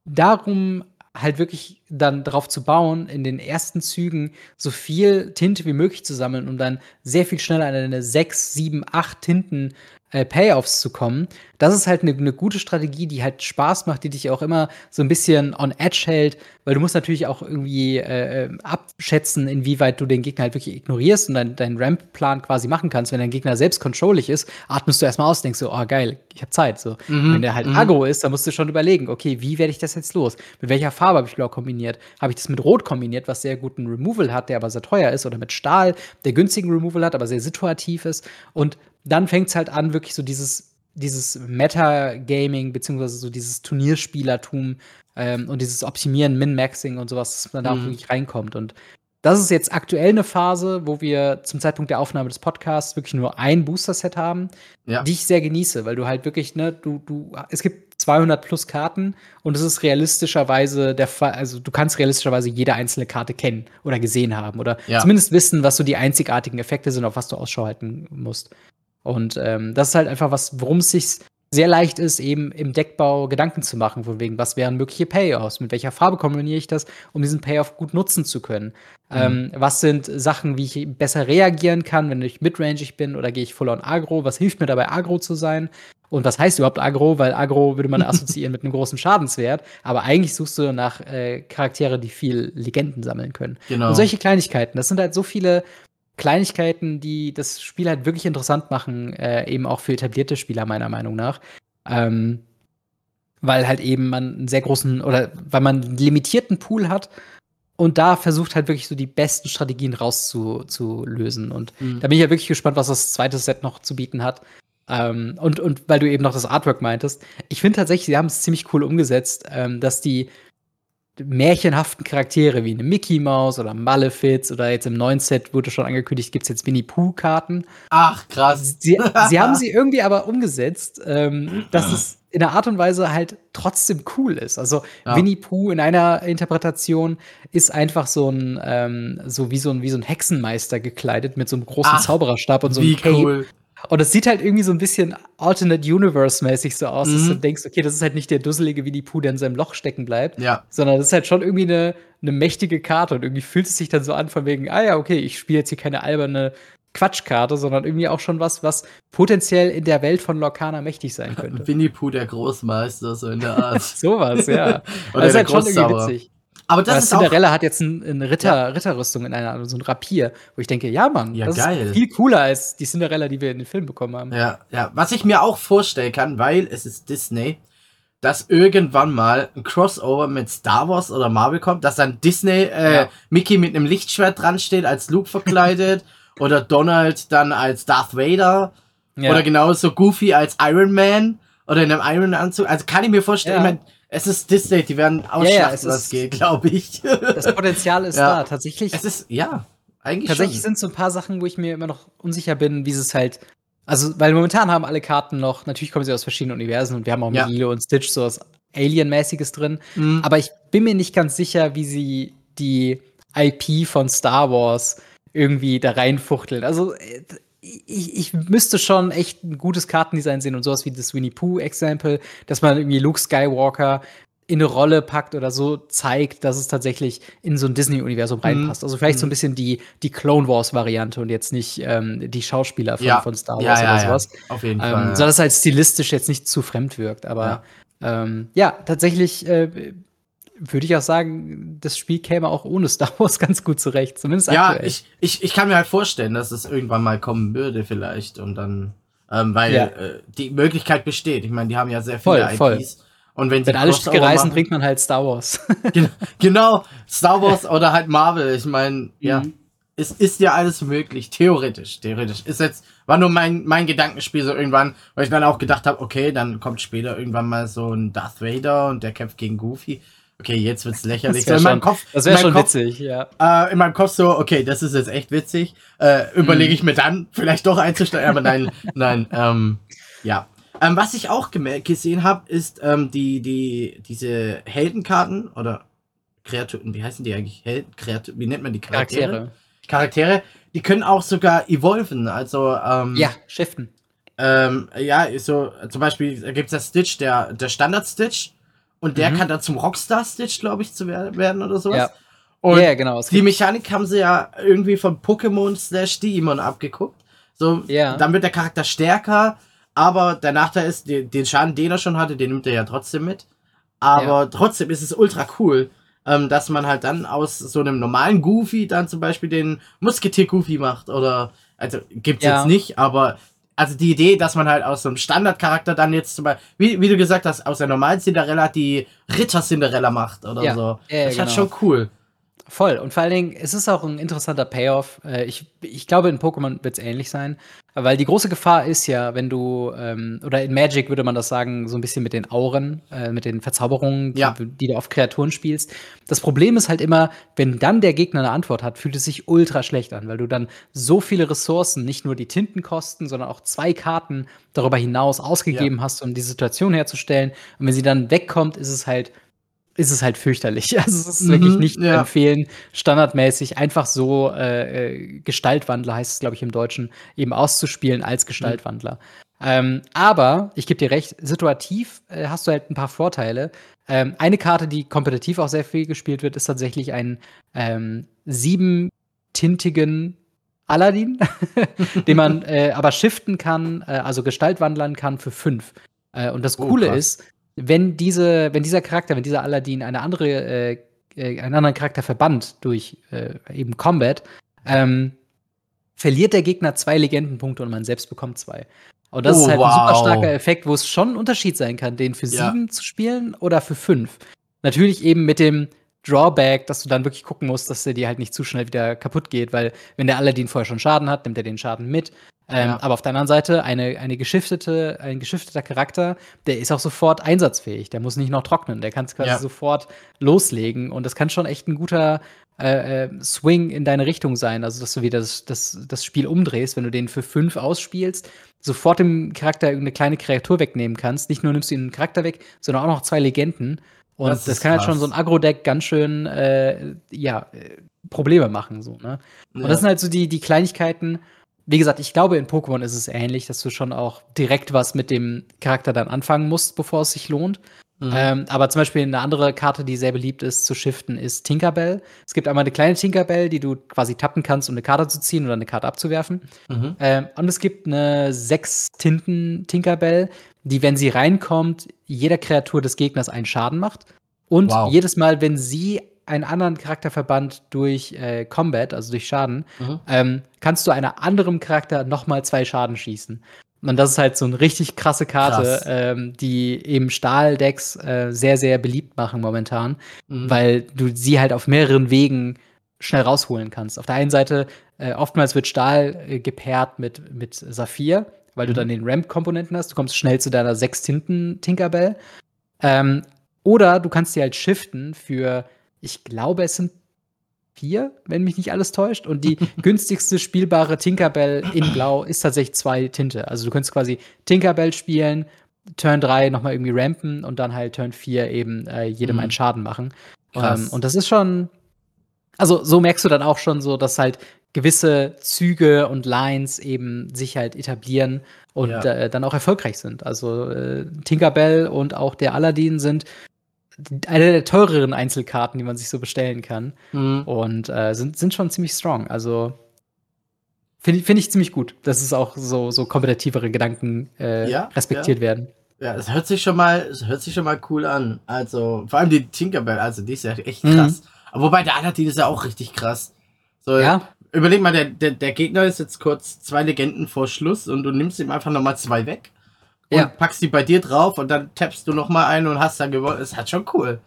darum halt wirklich dann darauf zu bauen, in den ersten Zügen so viel Tinte wie möglich zu sammeln, um dann sehr viel schneller eine 6, 7, 8 Tinten äh, Payoffs zu kommen. Das ist halt eine ne gute Strategie, die halt Spaß macht, die dich auch immer so ein bisschen on edge hält, weil du musst natürlich auch irgendwie äh, äh abschätzen, inwieweit du den Gegner halt wirklich ignorierst und deinen dein Ramp-Plan quasi machen kannst. Wenn dein Gegner selbst controllig ist, atmest du erstmal aus, denkst so, oh geil, ich habe Zeit. So. Mhm. Wenn der halt mhm. aggro ist, dann musst du schon überlegen, okay, wie werde ich das jetzt los? Mit welcher Farbe habe ich blau kombiniert? Habe ich das mit Rot kombiniert, was sehr guten Removal hat, der aber sehr teuer ist, oder mit Stahl, der günstigen Removal hat, aber sehr situativ ist? Und dann fängt es halt an, wirklich so dieses, dieses Meta-Gaming, beziehungsweise so dieses Turnierspielertum ähm, und dieses Optimieren, Min-Maxing und sowas, dass man da auch mhm. wirklich reinkommt. Und das ist jetzt aktuell eine Phase, wo wir zum Zeitpunkt der Aufnahme des Podcasts wirklich nur ein Booster-Set haben, ja. die ich sehr genieße, weil du halt wirklich, ne, du, du, es gibt 200 plus Karten und es ist realistischerweise der Fall, also du kannst realistischerweise jede einzelne Karte kennen oder gesehen haben oder ja. zumindest wissen, was so die einzigartigen Effekte sind, auf was du Ausschau halten musst. Und ähm, das ist halt einfach was, worum es sich sehr leicht ist, eben im Deckbau Gedanken zu machen, von wegen, was wären mögliche Payoffs, mit welcher Farbe kombiniere ich das, um diesen Payoff gut nutzen zu können. Mhm. Ähm, was sind Sachen, wie ich besser reagieren kann, wenn ich midrangig bin oder gehe ich full on Agro? Was hilft mir dabei, Agro zu sein? Und was heißt überhaupt Agro? Weil Agro würde man assoziieren mit einem großen Schadenswert. Aber eigentlich suchst du nach äh, Charaktere, die viel Legenden sammeln können. Genau. Und solche Kleinigkeiten, das sind halt so viele Kleinigkeiten, die das Spiel halt wirklich interessant machen, äh, eben auch für etablierte Spieler, meiner Meinung nach. Ähm, weil halt eben man einen sehr großen oder weil man einen limitierten Pool hat und da versucht halt wirklich so die besten Strategien rauszulösen. Und mhm. da bin ich ja wirklich gespannt, was das zweite Set noch zu bieten hat. Ähm, und, und weil du eben noch das Artwork meintest, ich finde tatsächlich, sie haben es ziemlich cool umgesetzt, ähm, dass die märchenhaften Charaktere wie eine Mickey Mouse oder Malefiz oder jetzt im neuen Set wurde schon angekündigt, gibt es jetzt Winnie Pooh-Karten. Ach, krass. Sie, sie, haben sie irgendwie aber umgesetzt, ähm, dass es in einer Art und Weise halt trotzdem cool ist. Also ja. Winnie Pooh in einer Interpretation ist einfach so ein, ähm, so wie so ein, wie so ein Hexenmeister gekleidet mit so einem großen Ach, Zaubererstab und so einem Cape. Cool. Und es sieht halt irgendwie so ein bisschen Alternate Universe-mäßig so aus, mhm. dass du mhm. denkst, okay, das ist halt nicht der dusselige Winnie Pooh, der in seinem Loch stecken bleibt, ja. sondern das ist halt schon irgendwie eine, eine mächtige Karte und irgendwie fühlt es sich dann so an von wegen, ah ja, okay, ich spiele jetzt hier keine alberne Quatschkarte, sondern irgendwie auch schon was, was potenziell in der Welt von Lorcana mächtig sein könnte. Winnie Pooh, der Großmeister, so in der Art. Sowas, ja. Oder das ist halt schon irgendwie witzig. Aber das ist Cinderella hat jetzt ein, eine Ritter, ja. Ritterrüstung in einer, so ein Rapier, wo ich denke, ja, Mann, ja, das geil. ist viel cooler als die Cinderella, die wir in den Film bekommen haben. Ja, ja. Was ich mir auch vorstellen kann, weil es ist Disney, dass irgendwann mal ein Crossover mit Star Wars oder Marvel kommt, dass dann Disney äh, ja. Mickey mit einem Lichtschwert dran steht, als Luke verkleidet, oder Donald dann als Darth Vader, ja. oder genauso Goofy als Iron Man, oder in einem Iron Anzug. Also kann ich mir vorstellen, ich meine, es ist Disney, die werden ausschlachten, ja, ja, was geht, glaube ich. Das Potenzial ist ja. da, tatsächlich. Es ist, ja, eigentlich Tatsächlich sind so ein paar Sachen, wo ich mir immer noch unsicher bin, wie es halt. Also, weil momentan haben alle Karten noch, natürlich kommen sie aus verschiedenen Universen und wir haben auch ja. Milo und Stitch, so was Alien-mäßiges drin. Mhm. Aber ich bin mir nicht ganz sicher, wie sie die IP von Star Wars irgendwie da reinfuchteln. Also äh, ich, ich müsste schon echt ein gutes Kartendesign sehen und sowas wie das Winnie Pooh-Example, dass man irgendwie Luke Skywalker in eine Rolle packt oder so zeigt, dass es tatsächlich in so ein Disney-Universum mhm. reinpasst. Also vielleicht so ein mhm. bisschen die, die Clone Wars-Variante und jetzt nicht ähm, die Schauspieler von, ja. von Star Wars ja, ja, oder sowas. Auf jeden ähm, Fall. Ja. So dass es halt stilistisch jetzt nicht zu fremd wirkt. Aber ähm, ja, tatsächlich äh, würde ich auch sagen, das Spiel käme auch ohne Star Wars ganz gut zurecht. Zumindest ja, aktuell. Ich, ich, ich kann mir halt vorstellen, dass es irgendwann mal kommen würde, vielleicht. Und dann, ähm, weil ja. äh, die Möglichkeit besteht. Ich meine, die haben ja sehr viele voll, IPs. Voll. Und wenn, wenn alle Stücke reisen, bringt man halt Star Wars. genau, Star Wars oder halt Marvel. Ich meine, ja, mhm. es ist ja alles möglich, theoretisch. Theoretisch ist jetzt war nur mein mein Gedankenspiel so irgendwann, weil ich dann auch gedacht habe, okay, dann kommt später irgendwann mal so ein Darth Vader und der kämpft gegen Goofy. Okay, jetzt wird's lächerlich. Das wäre schon, Kopf, das wär schon Kopf, witzig, ja. Äh, in meinem Kopf so, okay, das ist jetzt echt witzig. Äh, Überlege mhm. ich mir dann, vielleicht doch einzusteigen, aber nein, nein, ähm, ja. Ähm, was ich auch gesehen habe, ist ähm, die, die, diese Heldenkarten oder Kreaturen, wie heißen die eigentlich? Helden, Kreatur, wie nennt man die Charaktere? Charaktere. Charaktere, die können auch sogar evolven, also ähm, Ja, shiften. Ähm, ja, so zum Beispiel gibt es das Stitch, der, der Standard-Stitch und der mhm. kann dann zum Rockstar-Stitch, glaube ich, zu werden oder sowas. Ja. Und ja, genau. die Mechanik haben sie ja irgendwie von Pokémon slash Digimon abgeguckt. So, ja. dann wird der Charakter stärker, aber der Nachteil ist, den Schaden, den er schon hatte, den nimmt er ja trotzdem mit. Aber ja. trotzdem ist es ultra cool, ähm, dass man halt dann aus so einem normalen Goofy dann zum Beispiel den Musketier-Goofy macht. Oder, also gibt's ja. jetzt nicht, aber also die Idee, dass man halt aus so einem Standardcharakter dann jetzt zum Beispiel, wie, wie du gesagt hast, aus der normalen Cinderella die Ritter-Cinderella macht oder ja. so. Ja, das ist genau. halt schon cool. Voll. Und vor allen Dingen, es ist auch ein interessanter Payoff. Äh, ich, ich glaube, in Pokémon wird es ähnlich sein. Weil die große Gefahr ist ja, wenn du, ähm, oder in Magic würde man das sagen, so ein bisschen mit den Auren, äh, mit den Verzauberungen, ja. die, die, du auf Kreaturen spielst. Das Problem ist halt immer, wenn dann der Gegner eine Antwort hat, fühlt es sich ultra schlecht an, weil du dann so viele Ressourcen, nicht nur die Tintenkosten, sondern auch zwei Karten darüber hinaus ausgegeben ja. hast, um die Situation herzustellen. Und wenn sie dann wegkommt, ist es halt ist es halt fürchterlich. Also es ist mhm, wirklich nicht ja. empfehlen, standardmäßig einfach so äh, äh, Gestaltwandler, heißt es, glaube ich, im Deutschen, eben auszuspielen als Gestaltwandler. Mhm. Ähm, aber ich gebe dir recht, situativ äh, hast du halt ein paar Vorteile. Ähm, eine Karte, die kompetitiv auch sehr viel gespielt wird, ist tatsächlich ein ähm, siebentintigen Aladdin, den man äh, aber shiften kann, äh, also Gestaltwandlern kann für fünf. Äh, und das oh, Coole krass. ist, wenn, diese, wenn dieser Charakter, wenn dieser Aladdin eine andere, äh, äh, einen anderen Charakter verbannt durch äh, eben Combat, ähm, verliert der Gegner zwei Legendenpunkte und man selbst bekommt zwei. Und das oh, ist halt wow. ein super starker Effekt, wo es schon ein Unterschied sein kann, den für ja. sieben zu spielen oder für fünf. Natürlich eben mit dem Drawback, dass du dann wirklich gucken musst, dass der dir halt nicht zu schnell wieder kaputt geht, weil wenn der Aladdin vorher schon Schaden hat, nimmt er den Schaden mit. Ähm, ja. Aber auf der anderen Seite, eine, eine geschiftete, ein geschifteter Charakter, der ist auch sofort einsatzfähig. Der muss nicht noch trocknen. Der kann es quasi ja. sofort loslegen. Und das kann schon echt ein guter äh, äh, Swing in deine Richtung sein. Also, dass du wieder das, das, das Spiel umdrehst, wenn du den für fünf ausspielst, sofort dem Charakter eine kleine Kreatur wegnehmen kannst. Nicht nur nimmst du ihn einen Charakter weg, sondern auch noch zwei Legenden. Und das, das kann krass. halt schon so ein Agro-Deck ganz schön, äh, ja, äh, Probleme machen. So, ne? Ja. Und das sind halt so die, die Kleinigkeiten, wie gesagt, ich glaube, in Pokémon ist es ähnlich, dass du schon auch direkt was mit dem Charakter dann anfangen musst, bevor es sich lohnt. Mhm. Ähm, aber zum Beispiel eine andere Karte, die sehr beliebt ist zu shiften, ist Tinkerbell. Es gibt einmal eine kleine Tinkerbell, die du quasi tappen kannst, um eine Karte zu ziehen oder eine Karte abzuwerfen. Mhm. Ähm, und es gibt eine sechs Tinten Tinkerbell, die, wenn sie reinkommt, jeder Kreatur des Gegners einen Schaden macht. Und wow. jedes Mal, wenn sie einen anderen Charakterverband durch äh, Combat, also durch Schaden, mhm. ähm, kannst du einer anderen Charakter nochmal zwei Schaden schießen. Und das ist halt so eine richtig krasse Karte, ähm, die eben Stahldecks äh, sehr, sehr beliebt machen momentan, mhm. weil du sie halt auf mehreren Wegen schnell rausholen kannst. Auf der einen Seite, äh, oftmals wird Stahl äh, gepaart mit, mit Saphir, weil mhm. du dann den Ramp-Komponenten hast. Du kommst schnell zu deiner sechs Tinten Tinkerbell. Ähm, oder du kannst sie halt shiften für ich glaube, es sind vier, wenn mich nicht alles täuscht. Und die günstigste spielbare Tinkerbell in Blau ist tatsächlich zwei Tinte. Also du könntest quasi Tinkerbell spielen, Turn 3 nochmal irgendwie rampen und dann halt Turn 4 eben äh, jedem mhm. einen Schaden machen. Ähm, und das ist schon. also so merkst du dann auch schon so, dass halt gewisse Züge und Lines eben sich halt etablieren und Ja. äh, dann auch erfolgreich sind. Also äh, Tinkerbell und auch der Aladdin sind eine der teureren Einzelkarten, die man sich so bestellen kann. Mhm. Und äh, sind, sind schon ziemlich strong. Also finde ich, find ich ziemlich gut, dass es auch so, so kompetitivere Gedanken äh, Ja, respektiert werden. Ja, es hört sich schon mal, es hört sich schon mal cool an. Also, vor allem die Tinkerbell, also die ist ja echt Mhm. krass. Aber wobei der Aladdin ist ja auch richtig krass. So, Ja, überleg mal, der, der, der Gegner ist jetzt kurz zwei Legenden vor Schluss und du nimmst ihm einfach nochmal zwei weg und Ja. packst die bei dir drauf und dann tappst du nochmal ein und hast dann gewonnen. Ist halt schon cool.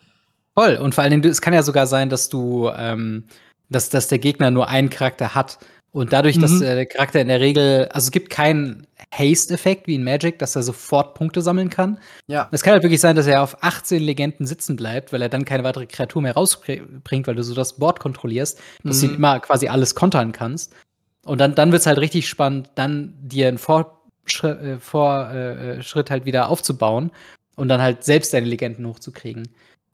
voll. Und vor allen Dingen, es kann ja sogar sein, dass du, ähm, dass, dass der Gegner nur einen Charakter hat. Und dadurch, dass Mhm. der Charakter in der Regel, also es gibt keinen Haste-Effekt wie in Magic, dass er sofort Punkte sammeln kann. Ja. Es kann halt wirklich sein, dass er auf 18 Legenden sitzen bleibt, weil er dann keine weitere Kreatur mehr rausbringt, weil du so das Board kontrollierst, dass du Mhm. ihn immer quasi alles kontern kannst. Und dann, dann wird es halt richtig spannend, dann dir einen äh, Vor, äh, Schritt halt wieder aufzubauen und dann halt selbst deine Legenden hochzukriegen.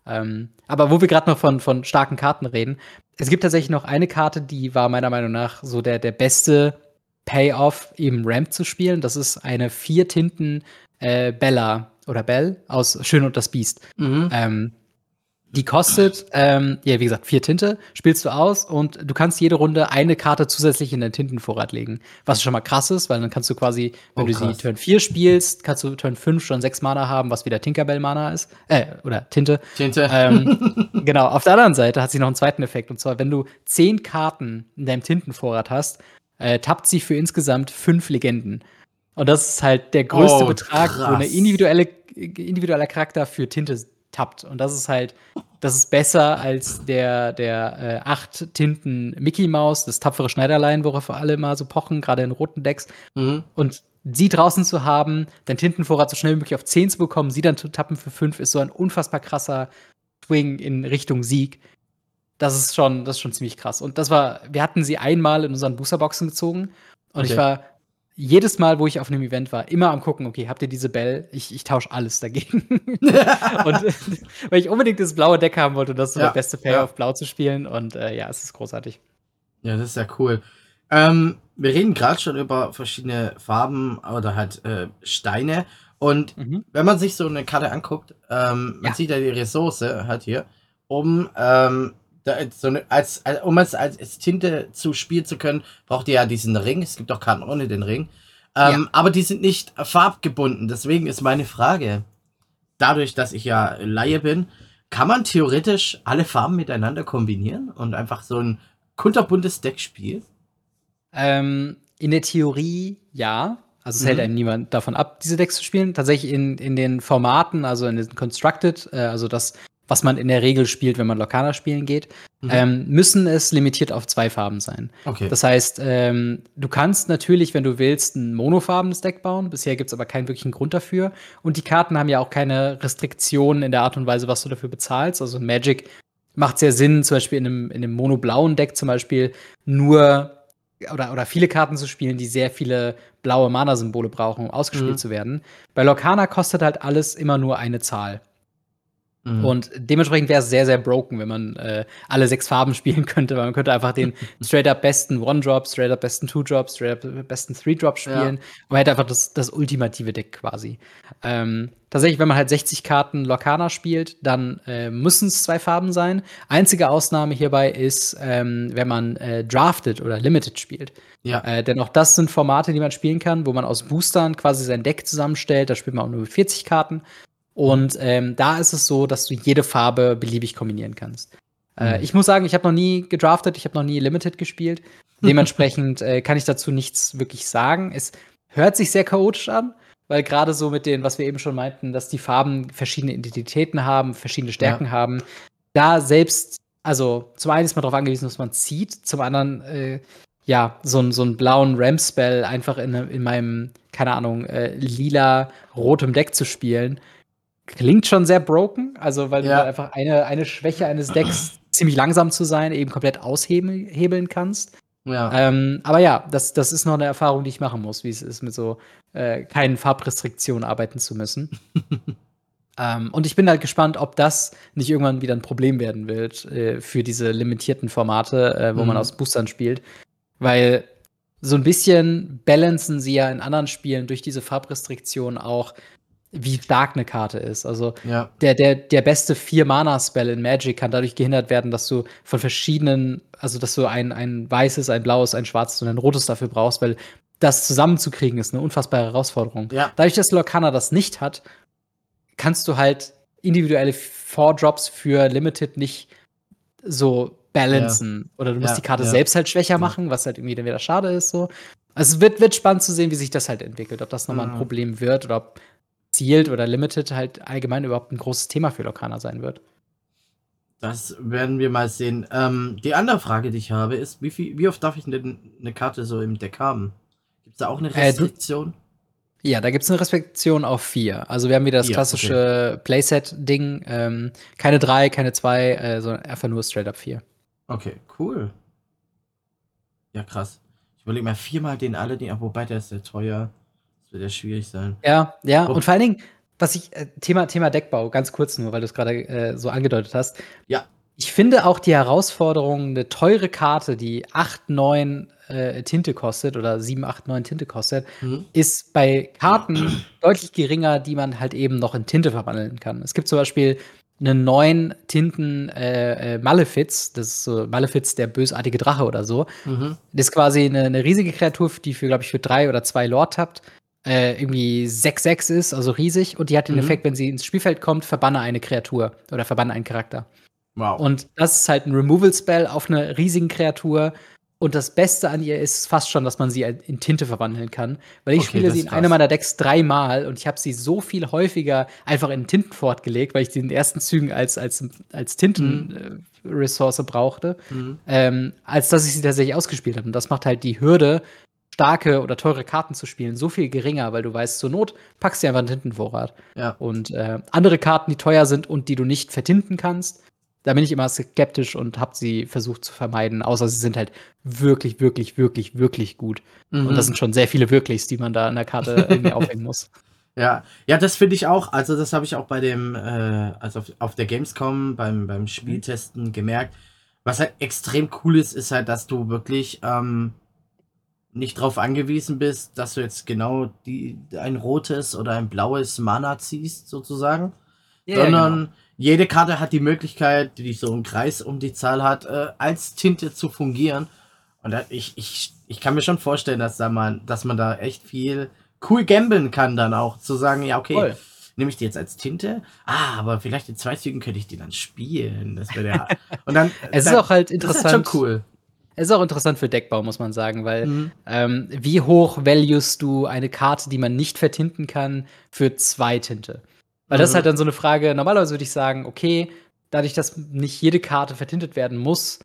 Ähm, aber wo wir gerade noch von, von starken Karten reden, es gibt tatsächlich noch eine Karte, die war meiner Meinung nach so der, der beste Payoff, eben Ramp zu spielen. Das ist eine vier Tinten äh, Bella oder Bell aus Schön und das Biest. Mhm. Ähm, die kostet, ähm, ja, wie gesagt, vier Tinte, spielst du aus und du kannst jede Runde eine Karte zusätzlich in deinen Tintenvorrat legen. Was schon mal krass ist, weil dann kannst du quasi, wenn Oh, du sie. Turn 4 spielst, kannst du Turn 5 schon sechs Mana haben, was wieder Tinkerbell-Mana ist. Äh, oder Tinte. Tinte. Ähm, genau, auf der anderen Seite hat sie noch einen zweiten Effekt. Und zwar, wenn du zehn Karten in deinem Tintenvorrat hast, äh, tappt sie für insgesamt fünf Legenden. Und das ist halt der größte Oh, Betrag, wo eine individuelle, individueller Charakter für Tinte tappt. Und das ist halt, das ist besser als der, der äh, acht Tinten Mickey Maus, das tapfere Schneiderlein, worauf alle mal so pochen, gerade in roten Decks. mhm. Und sie draußen zu haben, den Tintenvorrat so schnell wie möglich auf 10 zu bekommen, sie dann zu tappen für 5, ist so ein unfassbar krasser Swing in Richtung Sieg. Das ist schon, das ist schon ziemlich krass. Und das war, wir hatten sie einmal in unseren Boosterboxen gezogen. Und Okay. ich war jedes Mal, wo ich auf einem Event war, immer am gucken, okay, habt ihr diese Bell? Ich, ich tausche alles dagegen. und weil ich unbedingt das blaue Deck haben wollte, und das ist so Ja, der beste Payoff, blau zu spielen. Und äh, ja, es ist großartig. Ja, das ist ja cool. Ähm, wir reden gerade schon über verschiedene Farben oder halt äh, Steine. Und Mhm. wenn man sich so eine Karte anguckt, ähm, man Ja. sieht ja die Ressource halt hier, um ähm, so eine, als, als, um es als, als Tinte zu spielen zu können, braucht ihr ja diesen Ring. Es gibt auch Karten ohne den Ring. Ähm, Aber die sind nicht farbgebunden. Deswegen ist meine Frage, dadurch, dass ich ja Laie bin, kann man theoretisch alle Farben miteinander kombinieren und einfach so ein kunterbuntes Deck spielen? Ähm, in der Theorie ja. Also es Mhm. hält einem niemand davon ab, diese Decks zu spielen. Tatsächlich in, in den Formaten, also in den Constructed, äh, also das, was man in der Regel spielt, wenn man Lokana spielen geht, Mhm. ähm, müssen es limitiert auf zwei Farben sein. Okay. Das heißt, ähm, du kannst natürlich, wenn du willst, ein monofarbenes Deck bauen. Bisher gibt es aber keinen wirklichen Grund dafür. Und die Karten haben ja auch keine Restriktionen in der Art und Weise, was du dafür bezahlst. Also Magic macht sehr Sinn, zum Beispiel in einem, in einem monoblauen Deck zum Beispiel nur oder, oder viele Karten zu spielen, die sehr viele blaue Mana-Symbole brauchen, um ausgespielt Mhm. zu werden. Bei Lokana kostet halt alles immer nur eine Zahl. Mhm. Und dementsprechend wäre es sehr, sehr broken, wenn man äh, alle sechs Farben spielen könnte, weil man könnte einfach den straight up besten One-Drop, straight up besten Two-Drop, straight up besten Three-Drop spielen. Und man hätte einfach das, das ultimative Deck quasi. Ähm, tatsächlich, wenn man halt 60 Karten Lokana spielt, dann äh, müssen es zwei Farben sein. Einzige Ausnahme hierbei ist, ähm, wenn man äh, drafted oder limited spielt. ja. Äh, denn auch das sind Formate, die man spielen kann, wo man aus Boostern quasi sein Deck zusammenstellt. Da spielt man auch nur mit 40 Karten. Und ähm, da ist es so, dass du jede Farbe beliebig kombinieren kannst. Äh, Mhm. ich muss sagen, ich habe noch nie gedraftet, ich habe noch nie Limited gespielt. Dementsprechend äh, kann ich dazu nichts wirklich sagen. Es hört sich sehr chaotisch an, weil gerade so mit den, was wir eben schon meinten, dass die Farben verschiedene Identitäten haben, verschiedene Stärken haben, da selbst, also zum einen ist man darauf angewiesen, dass man zieht, zum anderen, äh, ja, so, einen- so einen blauen Ram-Spell einfach in, in meinem, keine Ahnung, äh, lila, rotem Deck zu spielen, klingt schon sehr broken. Also, weil du Ja. da einfach eine, eine Schwäche eines Decks, ziemlich langsam zu sein, eben komplett aushebeln kannst. ja. Ähm, aber ja, das, das ist noch eine Erfahrung, die ich machen muss, wie es ist, mit so äh, keinen Farbrestriktionen arbeiten zu müssen. Ähm, und ich bin halt gespannt, ob das nicht irgendwann wieder ein Problem werden wird äh, für diese limitierten Formate, äh, wo mhm. man aus Boostern spielt. Weil so ein bisschen balancen sie ja in anderen Spielen durch diese Farbrestriktion auch, wie stark eine Karte ist. Also ja. der, der, der beste Vier-Mana-Spell in Magic kann dadurch gehindert werden, dass du von verschiedenen, also dass du ein, ein weißes, ein blaues, ein schwarzes und ein rotes dafür brauchst, weil das zusammenzukriegen ist eine unfassbare Herausforderung. Ja. Dadurch, dass Lorcana das nicht hat, kannst du halt individuelle Four-Drops für Limited nicht so balancen. Ja. Oder du musst die Karte selbst halt schwächer machen, was halt irgendwie dann wieder schade ist. So. Also es wird, wird spannend zu sehen, wie sich das halt entwickelt, ob das nochmal mhm. ein Problem wird oder ob Sealed oder Limited halt allgemein überhaupt ein großes Thema für Lokana sein wird. Das werden wir mal sehen. Ähm, die andere Frage, die ich habe, ist, wie, viel, wie oft darf ich denn eine Karte so im Deck haben? Gibt es da auch eine Restriktion? Äh, ja, da gibt es eine Restriktion auf vier. Also wir haben wieder das ja, klassische okay. Playset-Ding. Ähm, keine drei, keine zwei, äh, sondern einfach nur straight up vier. Okay, cool. Ja, krass. Ich überlege mal viermal den Aladdin, wobei der ist sehr teuer. Das wird ja schwierig sein. Ja, ja. Und vor allen Dingen, was ich, äh, Thema, Thema Deckbau, ganz kurz nur, weil du es gerade äh, so angedeutet hast. Ja. Ich finde auch die Herausforderung, eine teure Karte, die 8, 9 äh, Tinte kostet oder 7, 8, 9 Tinte kostet, mhm. ist bei Karten deutlich geringer, die man halt eben noch in Tinte verwandeln kann. Es gibt zum Beispiel einen neuen Tinten äh, äh, Malefiz, das ist so Malefiz, der bösartige Drache oder so. Mhm. Das ist quasi eine, eine riesige Kreatur, die für, glaube ich, für drei oder zwei Lord tappt. Äh, irgendwie 6-6 ist, also riesig, und die hat den mhm. Effekt, wenn sie ins Spielfeld kommt, verbanne eine Kreatur oder verbanne einen Charakter. Wow. Und das ist halt ein Removal-Spell auf eine riesigen Kreatur. Und das Beste an ihr ist fast schon, dass man sie in Tinte verwandeln kann. Weil ich okay, spiele sie in einem meiner Decks dreimal und ich habe sie so viel häufiger einfach in Tinten fortgelegt, weil ich sie in den ersten Zügen als, als, als Tinten-Ressource mhm. äh, brauchte, mhm. ähm, als dass ich sie tatsächlich ausgespielt habe. Und das macht halt die Hürde, starke oder teure Karten zu spielen, so viel geringer, weil du weißt, zur Not packst du einfach einen Tintenvorrat. Ja. Und äh, andere Karten, die teuer sind und die du nicht vertinten kannst, da bin ich immer skeptisch und habe sie versucht zu vermeiden, außer sie sind halt wirklich, wirklich, wirklich, wirklich gut. Mhm. Und das sind schon sehr viele Wirklichs, die man da in der Karte irgendwie aufhängen muss. Ja, ja, das finde ich auch. Also, das habe ich auch bei dem, äh, also auf, auf, der Gamescom beim, beim Spieltesten gemerkt. Was halt extrem cool ist, ist halt, dass du wirklich ähm, nicht darauf angewiesen bist, dass du jetzt genau die, ein rotes oder ein blaues Mana ziehst, sozusagen. Yeah, sondern genau. jede Karte hat die Möglichkeit, die so einen Kreis um die Zahl hat, äh, als Tinte zu fungieren. Und da, ich, ich, ich kann mir schon vorstellen, dass, da man, dass man da echt viel cool gambeln kann, dann auch. Zu sagen, ja, okay, Voll. nehme ich die jetzt als Tinte? Ah, aber vielleicht in zwei Zügen könnte ich die dann spielen. Das wäre der. Und dann. es dann, ist auch halt interessant. Das ist halt schon cool. Es ist auch interessant für Deckbau, muss man sagen, weil mhm. ähm, wie hoch valuest du eine Karte, die man nicht vertinten kann, für zwei Tinte? Weil mhm. das ist halt dann so eine Frage, normalerweise würde ich sagen, okay, dadurch, dass nicht jede Karte vertintet werden muss,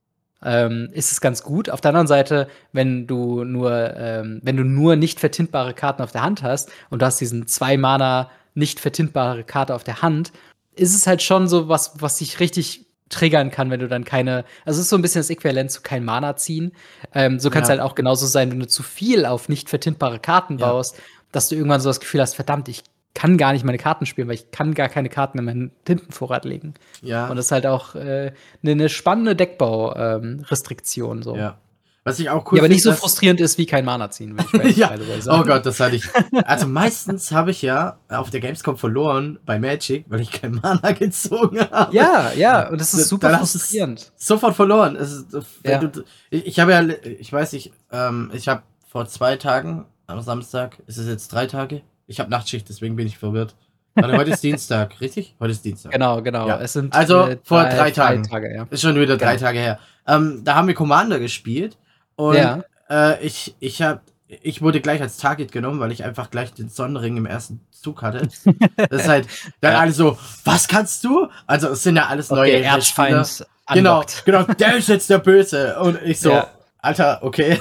ähm, ist es ganz gut. Auf der anderen Seite, wenn du nur, ähm, wenn du nur nicht vertintbare Karten auf der Hand hast und du hast diesen zwei Mana nicht vertintbare Karte auf der Hand, ist es halt schon so was, was sich richtig triggern kann, wenn du dann keine. Also es ist so ein bisschen das Äquivalent zu kein Mana ziehen. Ähm, so kann es ja. halt auch genauso sein, wenn du zu viel auf nicht vertintbare Karten ja. baust, dass du irgendwann so das Gefühl hast, verdammt, ich kann gar nicht meine Karten spielen, weil ich kann gar keine Karten in meinen Tintenvorrat legen. Ja. Und das ist halt auch äh, eine ne spannende Deckbau-Restriktion. Ähm, so. Ja. Was ich auch cool Ja, aber nicht so frustrierend ist wie kein Mana ziehen, ich ja. sagen. Oh Gott, das hatte ich. Also meistens habe ich ja auf der Gamescom verloren bei Magic, weil ich kein Mana gezogen habe. Ja, ja, und das ist super Dann frustrierend. Sofort verloren. Ist, ja. du, ich, ich habe ja, ich weiß nicht, ähm, ich habe vor zwei Tagen am Samstag, ist es jetzt drei Tage? Ich habe Nachtschicht, deswegen bin ich verwirrt. Warte, heute ist Dienstag, richtig? Heute ist Dienstag. Genau, genau. Ja. Es sind, also äh, vor drei, drei Tagen. Tage, ja. Ist schon wieder drei genau. Tage her. Ähm, da haben wir Commander gespielt und ja. äh, ich, ich habe ich wurde gleich als Target genommen, weil ich einfach gleich den Sonnenring im ersten Zug hatte. Das ist halt dann ja. alle so, was kannst du? Also es sind ja alles okay, neue Erzfeind. Genau, genau, der ist jetzt der Böse. Und ich so, ja. Alter, okay.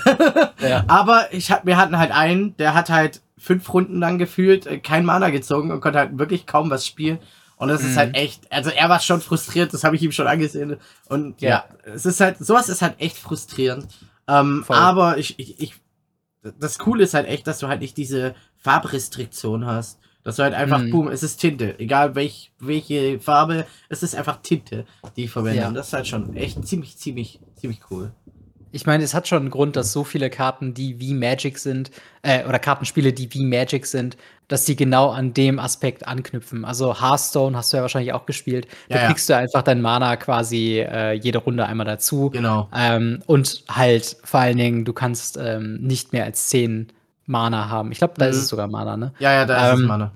Ja. Aber ich hab, wir hatten halt einen, der hat halt fünf Runden lang gefühlt äh, kein Mana gezogen und konnte halt wirklich kaum was spielen. Und das mhm. ist halt echt, also er war schon frustriert, das habe ich ihm schon angesehen. Und ja, es ist halt, sowas ist halt echt frustrierend. Ähm, aber ich, ich, ich, das Coole ist halt echt, dass du halt nicht diese Farbrestriktion hast. Das war halt einfach, Mhm. boom, es ist Tinte. Egal welch, welche Farbe, es ist einfach Tinte, die ich verwende. Ja. Und das ist halt schon echt ziemlich, ziemlich, ziemlich cool. Ich meine, es hat schon einen Grund, dass so viele Karten, die wie Magic sind, äh, oder Kartenspiele, die wie Magic sind, dass die genau an dem Aspekt anknüpfen. Also Hearthstone hast du ja wahrscheinlich auch gespielt. Da Ja, ja. kriegst du einfach dein Mana quasi äh, jede Runde einmal dazu. Genau. Ähm, und halt vor allen Dingen, du kannst ähm, nicht mehr als 10 Mana haben. Ich glaube, da ist Mhm. es sogar Mana, ne? Ja, ja, da ist es, Ähm, Manne.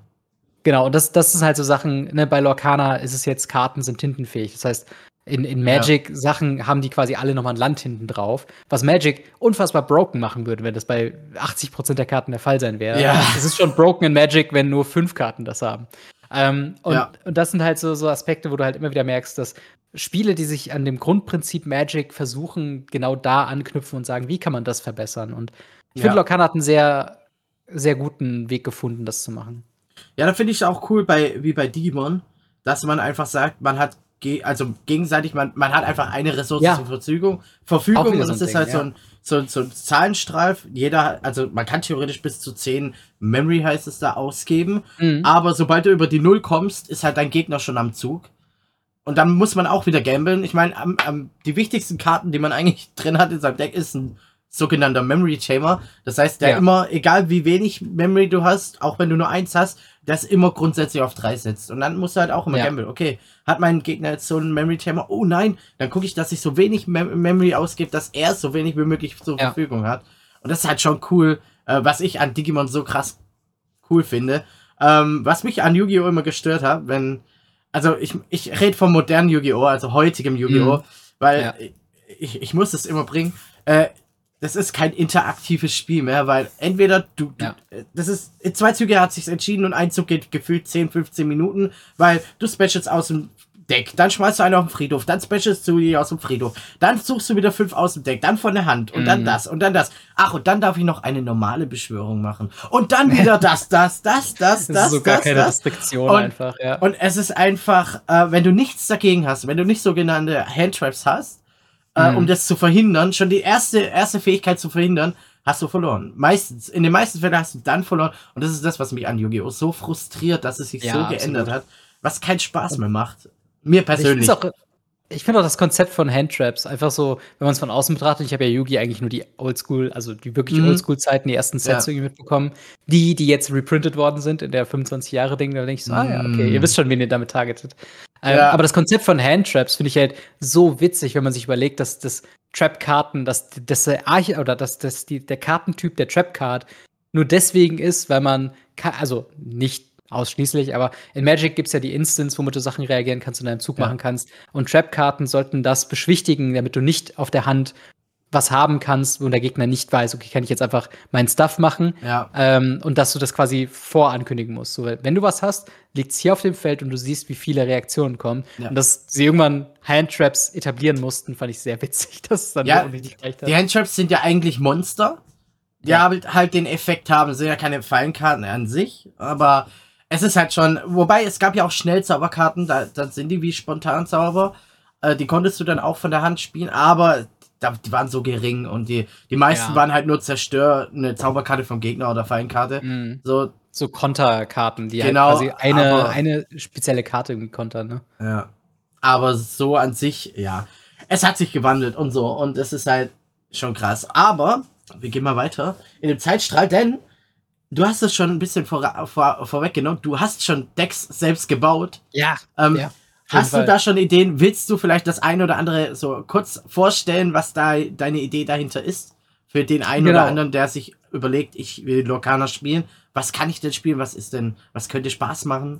Genau, und das, das ist halt so Sachen, ne, bei Lorcana ist es jetzt, Karten sind tintenfähig. Das heißt, in, in Magic-Sachen haben die quasi alle nochmal ein Land hinten drauf, was Magic unfassbar broken machen würde, wenn das bei 80% der Karten der Fall sein wäre. Ja. Es ist schon broken in Magic, wenn nur fünf Karten das haben. Ähm, und, Ja. und das sind halt so, so Aspekte, wo du halt immer wieder merkst, dass Spiele, die sich an dem Grundprinzip Magic versuchen, genau da anknüpfen und sagen, wie kann man das verbessern? Und ich Ja. finde, Lorcana hat einen sehr, sehr guten Weg gefunden, das zu machen. Ja, da finde ich auch cool bei, wie bei Digimon, dass man einfach sagt, man hat, ge also gegenseitig, man, man hat einfach eine Ressource Ja. zur Verfügung, Verfügung und so es ist halt so ja. ein, so, ein- so ein Zahlenstreif. Jeder, also man kann theoretisch bis zu 10 Memory heißt es da ausgeben, Mhm. aber sobald du über die Null kommst, ist halt dein Gegner schon am Zug. Und dann muss man auch wieder gamblen. Ich meine, am, am, die wichtigsten Karten, die man eigentlich drin hat in seinem Deck, ist ein sogenannter Memory Chamber. Das heißt, der Ja. immer, egal wie wenig Memory du hast, auch wenn du nur eins hast, das immer grundsätzlich auf drei setzt. Und dann musst du halt auch immer Ja. gamblen. Okay, hat mein Gegner jetzt so einen Memory Chamber? Oh nein, dann gucke ich, dass ich so wenig Mem Memory ausgebe, dass er so wenig wie möglich zur Ja. Verfügung hat. Und das ist halt schon cool, äh, was ich an Digimon so krass cool finde. Ähm, was mich an Yu-Gi-Oh! immer gestört hat, wenn, also ich, ich rede vom modernen Yu-Gi-Oh!, also heutigem Yu-Gi-Oh!, Mhm. weil ich, ich muss es immer bringen. Äh, das ist kein interaktives Spiel mehr, weil entweder du, du Ja. äh, das ist, in zwei Züge hat sich entschieden und ein Zug geht gefühlt 10, 15 Minuten, weil du specialst aus dem Deck, dann schmeißt du einen auf den Friedhof, dann specialst du die aus dem Friedhof, dann suchst du wieder fünf aus dem Deck, dann von der Hand und dann Mhm. das und dann das. Ach, und dann darf ich noch eine normale Beschwörung machen. Und dann wieder das, das, das, das, Das, das, ist so gar das, keine das. Restriktion Und- einfach, ja. Und es ist einfach, äh, wenn du nichts dagegen hast, wenn du nicht sogenannte Handtraps hast, äh, Mhm. um das zu verhindern, schon die erste, erste Fähigkeit zu verhindern, hast du verloren. Meistens, in den meisten Fällen hast du dann verloren. Und das ist das, was mich an Yu-Gi-Oh! so frustriert, dass es sich Ja, so absolut. geändert hat, was keinen Spaß mehr macht. Mir Ich persönlich. ich finde auch das Konzept von Handtraps einfach so, wenn man es von außen betrachtet, ich habe ja Yugi eigentlich nur die Oldschool, also die wirklich Mhm. Oldschool-Zeiten, die ersten Sets Ja. irgendwie mitbekommen. Die, die jetzt reprintet worden sind in der 25-Jahre-Ding, da denke ich so, ah ja, okay, Mhm. ihr wisst schon, wen ihr damit targetet. Ähm, Ja. Aber das Konzept von Handtraps finde ich halt so witzig, wenn man sich überlegt, dass das Trap-Karten, dass, dass der Arch oder dass, dass die, der Kartentyp der Trap-Card nur deswegen ist, weil man, also nicht ausschließlich, aber in Magic gibt es ja die Instance, womit du Sachen reagieren kannst und in deinem Zug Ja. machen kannst. Und Trap-Karten sollten das beschwichtigen, damit du nicht auf der Hand was haben kannst, wo der Gegner nicht weiß, okay, kann ich jetzt einfach meinen Stuff machen ja. ähm, und dass du das quasi vorankündigen musst. So, wenn du was hast, liegt es hier auf dem Feld und du siehst, wie viele Reaktionen kommen. Ja. Und dass sie irgendwann Handtraps etablieren mussten, fand ich sehr witzig, dass es dann Ja, nicht hat. Die Handtraps sind ja eigentlich Monster. Die Ja. halt, halt den Effekt haben, sind ja keine Fallenkarten an sich, aber es ist halt schon, wobei es gab ja auch Schnellzauberkarten, da, da sind die wie Spontanzauber, äh, die konntest du dann auch von der Hand spielen, aber die waren so gering und die, die meisten Ja. waren halt nur zerstör, eine Zauberkarte vom Gegner oder Fallenkarte. Mhm. So, So Konterkarten, die Genau, halt quasi eine, aber- eine spezielle Karte irgendwie kontern, ne? Ja. Aber so an sich, ja. Es hat sich gewandelt und so. Und es ist halt schon krass. Aber, wir gehen mal weiter in dem Zeitstrahl, denn du hast es schon ein bisschen vor, vor, vorweggenommen. Du hast schon Decks selbst gebaut. Ja. Ähm, Ja, hast du da schon Ideen? Willst du vielleicht das eine oder andere so kurz vorstellen, was da deine Idee dahinter ist? Für den einen Genau. oder anderen, der sich überlegt, ich will Lokana spielen. Was kann ich denn spielen? Was ist denn, was könnte Spaß machen?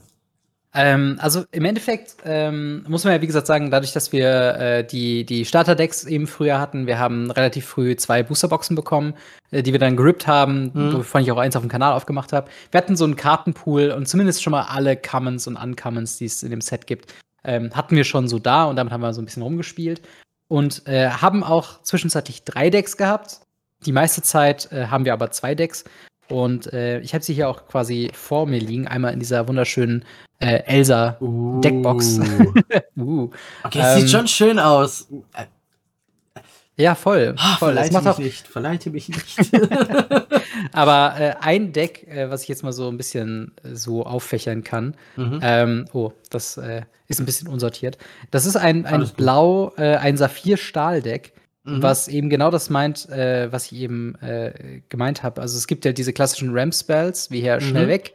Ähm, also im Endeffekt ähm, muss man ja, wie gesagt, sagen, dadurch, dass wir äh, die, die Starter-Decks eben früher hatten, wir haben relativ früh zwei Boosterboxen bekommen, äh, die wir dann gerippt haben, Mhm. wovon ich auch eins auf dem Kanal aufgemacht habe. Wir hatten so einen Kartenpool und zumindest schon mal alle Commons und Uncommons, die es in dem Set gibt, ähm, hatten wir schon so da und damit haben wir so ein bisschen rumgespielt. Und äh, haben auch zwischenzeitlich drei Decks gehabt. Die meiste Zeit äh, haben wir aber zwei Decks. Und äh, ich habe sie hier auch quasi vor mir liegen. Einmal in dieser wunderschönen äh, Elsa Deckbox. uh. Okay, es sieht Ähm, schon schön aus. Ja, voll. Ah, voll. Verleite mich auch, nicht, verleite mich nicht. aber äh, ein Deck, äh, was ich jetzt mal so ein bisschen äh, so auffächern kann. mhm. Ähm, oh, das äh, ist ein bisschen unsortiert. Das ist ein, ein Alles. Blau, äh, ein Saphir-Stahl-Deck, Mhm. was eben genau das meint, was ich eben gemeint habe. Also es gibt ja diese klassischen Ramp-Spells, wie hier schnell Mhm. weg.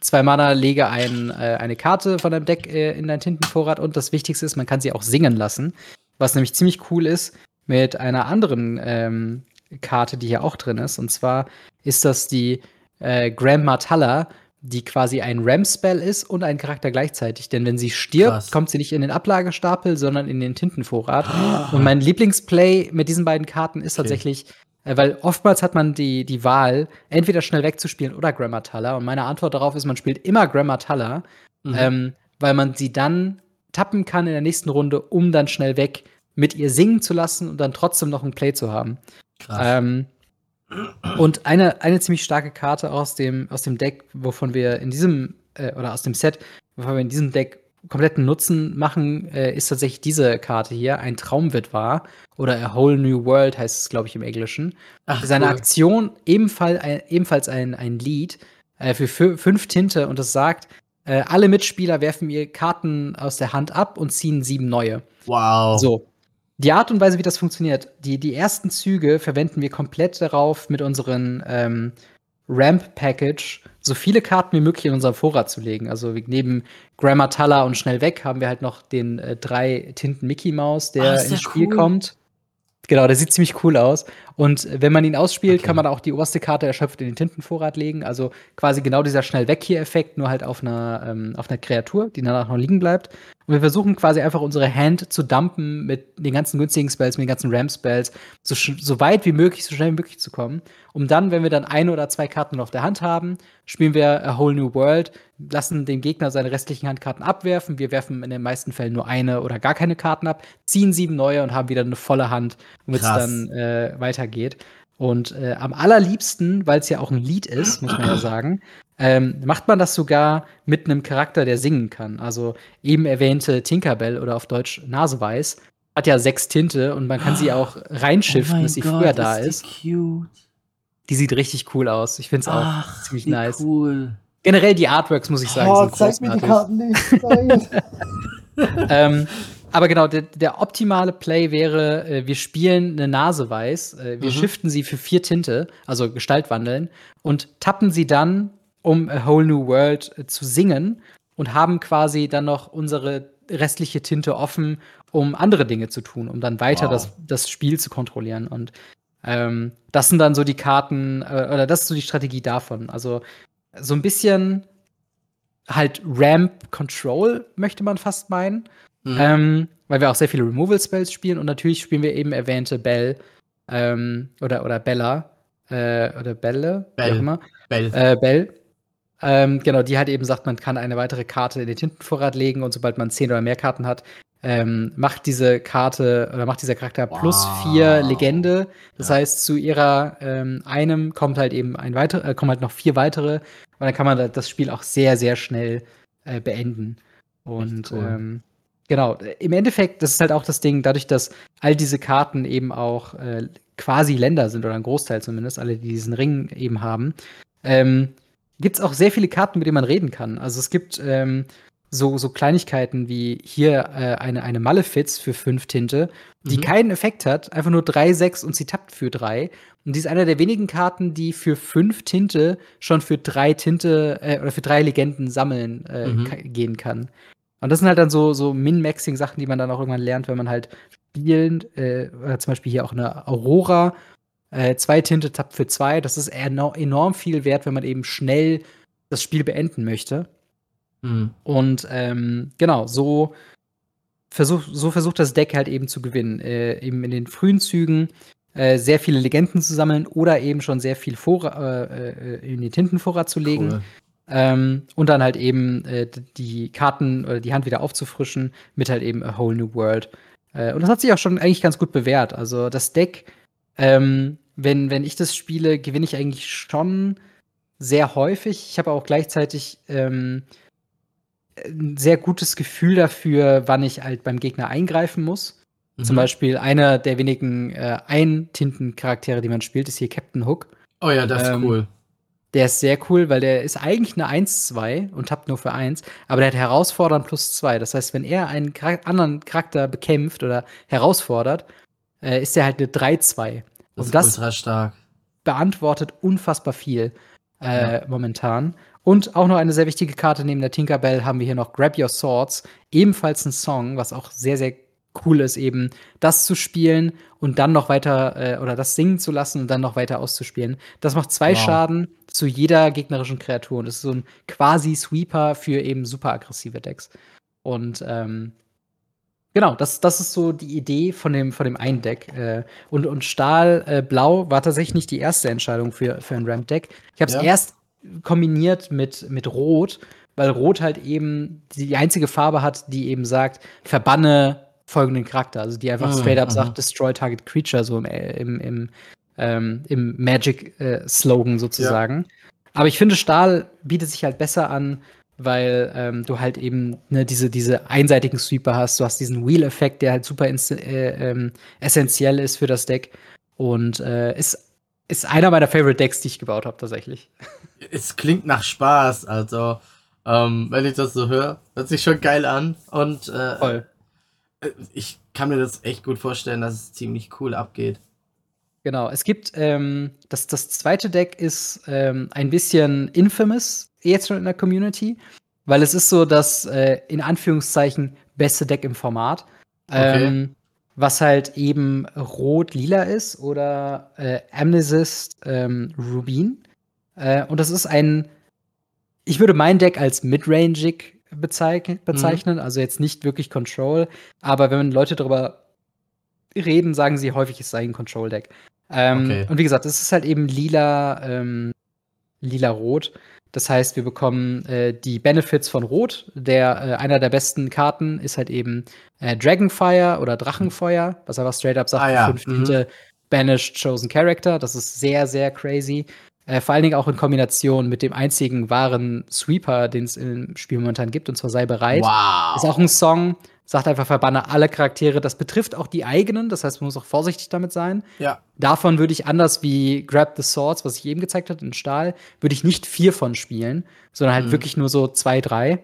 Zwei Mana lege ein, eine Karte von deinem Deck in deinen Tintenvorrat und das Wichtigste ist, man kann sie auch singen lassen. Was nämlich ziemlich cool ist mit einer anderen ähm, Karte, die hier auch drin ist. Und zwar ist das die äh, Grandma Talla, die quasi ein Ram-Spell ist und ein Charakter gleichzeitig. Denn wenn sie stirbt, Krass. kommt sie nicht in den Ablagestapel, sondern in den Tintenvorrat. Ah. Und mein Lieblingsplay mit diesen beiden Karten ist Okay. tatsächlich, äh, weil oftmals hat man die, die Wahl, entweder schnell wegzuspielen oder Grammatella. Und meine Antwort darauf ist, man spielt immer Grammatella, Mhm. ähm, weil man sie dann tappen kann in der nächsten Runde, um dann schnell weg mit ihr singen zu lassen und dann trotzdem noch ein Play zu haben. Krass. Ähm, und eine, eine ziemlich starke Karte aus dem, aus dem Deck, wovon wir in diesem, äh, oder aus dem Set, wovon wir in diesem Deck kompletten Nutzen machen, äh, ist tatsächlich diese Karte hier, ein Traum wird wahr. Oder A Whole New World heißt es, glaube ich, im Englischen. Ach, Seine cool. Aktion ebenfalls ein, ebenfalls ein, ein Lied äh, für fü- fünf Tinte und es sagt, äh, alle Mitspieler werfen ihr Karten aus der Hand ab und ziehen sieben neue. Wow. So. Die Art und Weise, wie das funktioniert, die, die ersten Züge verwenden wir komplett darauf, mit unseren ähm, Ramp-Package so viele Karten wie möglich in unseren Vorrat zu legen. Also neben Grammatella und Schnell weg haben wir halt noch den äh, drei Tinten Mickey Mouse, der ist ins Spiel cool. kommt. Genau, der sieht ziemlich cool aus. Und wenn man ihn ausspielt, Okay. kann man auch die oberste Karte erschöpft in den Tintenvorrat legen. Also quasi genau dieser schnell weg hier Effekt, nur halt auf einer, ähm, auf einer Kreatur, die danach noch liegen bleibt. Und wir versuchen quasi einfach unsere Hand zu dumpen mit den ganzen günstigen Spells, mit den ganzen Ram-Spells, so, so weit wie möglich, so schnell wie möglich zu kommen. Um dann, wenn wir dann eine oder zwei Karten noch auf der Hand haben, spielen wir A Whole New World, lassen den Gegner seine restlichen Handkarten abwerfen. Wir werfen in den meisten Fällen nur eine oder gar keine Karten ab, ziehen sieben neue und haben wieder eine volle Hand, womit es dann äh, weitergeht. Und äh, am allerliebsten, weil es ja auch ein Lied ist, muss man ja sagen, ähm, macht man das sogar mit einem Charakter, der singen kann. Also eben erwähnte Tinkerbell oder auf Deutsch Naseweiß hat ja sechs Tinte und man kann sie auch reinschiften, Oh dass sie Gott, früher da die ist. Cute. Die sieht richtig cool aus. Ich finde es auch Ach, ziemlich nice. cool. Generell die Artworks, muss ich sagen, Oh, sind zeig mir die großartig. Karten nicht. Ähm, aber genau, der, der optimale Play wäre, äh, wir spielen eine Nase weiß, äh, wir Mhm. shiften sie für vier Tinte, also Gestalt wandeln, und tappen sie dann, um A Whole New World äh, zu singen und haben quasi dann noch unsere restliche Tinte offen, um andere Dinge zu tun, um dann weiter Wow. das, das Spiel zu kontrollieren. Und ähm, das sind dann so die Karten, äh, oder das ist so die Strategie davon. Also so ein bisschen halt Ramp Control, möchte man fast meinen. Mhm. Ähm, weil wir auch sehr viele Removal-Spells spielen und natürlich spielen wir eben erwähnte Bell ähm, oder, oder Bella äh, oder Belle, wie Bell. auch immer. Bell. Äh, Bell. Ähm, genau, die halt eben sagt, man kann eine weitere Karte in den Tintenvorrat legen und sobald man zehn oder mehr Karten hat, ähm, macht diese Karte oder macht dieser Charakter plus Wow. vier Legende. Das Ja. heißt, zu ihrer ähm, einem kommt halt eben ein weiter, äh, kommen halt noch vier weitere und dann kann man da- das Spiel auch sehr, sehr schnell äh, beenden. Und cool. ähm, genau, im Endeffekt, das ist halt auch das Ding, dadurch, dass all diese Karten eben auch äh, quasi Länder sind oder ein Großteil zumindest, alle, die diesen Ring eben haben, ähm, gibt es auch sehr viele Karten, mit denen man reden kann. Also es gibt ähm, so, so Kleinigkeiten wie hier äh, eine, eine Malefiz für fünf Tinte, die Mhm. keinen Effekt hat, einfach nur drei, sechs und sie tappt für drei. Und die ist einer der wenigen Karten, die für fünf Tinte schon für drei Tinte äh, oder für drei Legenden sammeln äh, Mhm. gehen kann. Und das sind halt dann so, so Min-Maxing-Sachen, die man dann auch irgendwann lernt, wenn man halt spielend, äh, zum Beispiel hier auch eine Aurora, äh, zwei Tinte tappt für zwei. Das ist eno enorm viel wert, wenn man eben schnell das Spiel beenden möchte. Mhm. Und ähm, genau, so, versuch, so versucht das Deck halt eben zu gewinnen. Äh, eben in den frühen Zügen äh, sehr viele Legenden zu sammeln oder eben schon sehr viel Vorra äh, äh, in die Tintenvorrat zu legen. Cool. Ähm, und dann halt eben äh, die Karten oder die Hand wieder aufzufrischen mit halt eben A Whole New World. Äh, und das hat sich auch schon eigentlich ganz gut bewährt. Also das Deck, ähm, wenn, wenn ich das spiele, gewinne ich eigentlich schon sehr häufig. Ich habe auch gleichzeitig ähm, ein sehr gutes Gefühl dafür, wann ich halt beim Gegner eingreifen muss. Mhm. Zum Beispiel einer der wenigen äh, Eintinten-Charaktere, die man spielt, ist hier Captain Hook. Oh ja, das ist ähm, cool. Der ist sehr cool, weil der ist eigentlich eine 1-2 und tappt nur für 1, aber der hat herausfordern plus 2. Das heißt, wenn er einen anderen Charakter bekämpft oder herausfordert, äh, ist er halt eine 3-2. Das und das ultra stark. beantwortet unfassbar viel äh, ja. momentan. Und auch noch eine sehr wichtige Karte neben der Tinkerbell haben wir hier noch Grab Your Swords, ebenfalls ein Song, was auch sehr, sehr cool ist, eben das zu spielen und dann noch weiter äh, oder das singen zu lassen und dann noch weiter auszuspielen. Das macht zwei wow. Schaden zu jeder gegnerischen Kreatur. Und das ist so ein quasi Sweeper für eben super aggressive Decks. Und ähm, genau, das, das ist so die Idee von dem, von dem einen Deck. Äh, und, und Stahl äh, Blau war tatsächlich nicht die erste Entscheidung für, für ein Ramp-Deck. Ich habe es ja. erst kombiniert mit, mit Rot, weil Rot halt eben die einzige Farbe hat, die eben sagt, verbanne folgenden Charakter. Also die einfach mhm, straight up sagt, destroy target creature, so im, im, im, ähm, im Magic-Slogan äh, sozusagen. Ja. Aber ich finde, Stahl bietet sich halt besser an, weil ähm, du halt eben ne, diese, diese einseitigen Sweeper hast. Du hast diesen Wheel-Effekt, der halt super äh, ähm, essentiell ist für das Deck. Und äh, ist, ist einer meiner Favorite Decks, die ich gebaut habe, tatsächlich. Es klingt nach Spaß, also ähm, wenn ich das so höre, hört sich schon geil an. Und äh, Voll. Äh, ich kann mir das echt gut vorstellen, dass es ziemlich cool abgeht. Genau, es gibt ähm, das, das zweite Deck ist ähm, ein bisschen infamous jetzt schon in der Community, weil es ist so das äh, in Anführungszeichen beste Deck im Format. Okay. Ähm, was halt eben rot-lila ist oder äh, Amnesist ähm, Rubin. Äh, und das ist ein, ich würde mein Deck als midrangig bezeichnen, bezeichnen, mhm. also jetzt nicht wirklich Control, aber wenn Leute darüber reden, sagen sie häufig, es sei ein Control-Deck. Ähm, okay. Und wie gesagt, es ist halt eben lila, ähm, lila-rot. Das heißt, wir bekommen äh, die Benefits von Rot. Der äh, einer der besten Karten ist halt eben äh, Dragonfire oder Drachenfeuer, was einfach straight up sagt, ah, ja. fünf mhm. Banished Chosen Character. Das ist sehr, sehr crazy. Äh, vor allen Dingen auch in Kombination mit dem einzigen wahren Sweeper, den es im Spiel momentan gibt, und zwar sei bereit. Wow. Ist auch ein Song, sagt einfach, verbanne alle Charaktere. Das betrifft auch die eigenen, das heißt, man muss auch vorsichtig damit sein. Ja. Davon würde ich anders wie Grab the Swords, was ich eben gezeigt habe, in Stahl, würde ich nicht vier von spielen, sondern halt mhm. wirklich nur so zwei, drei.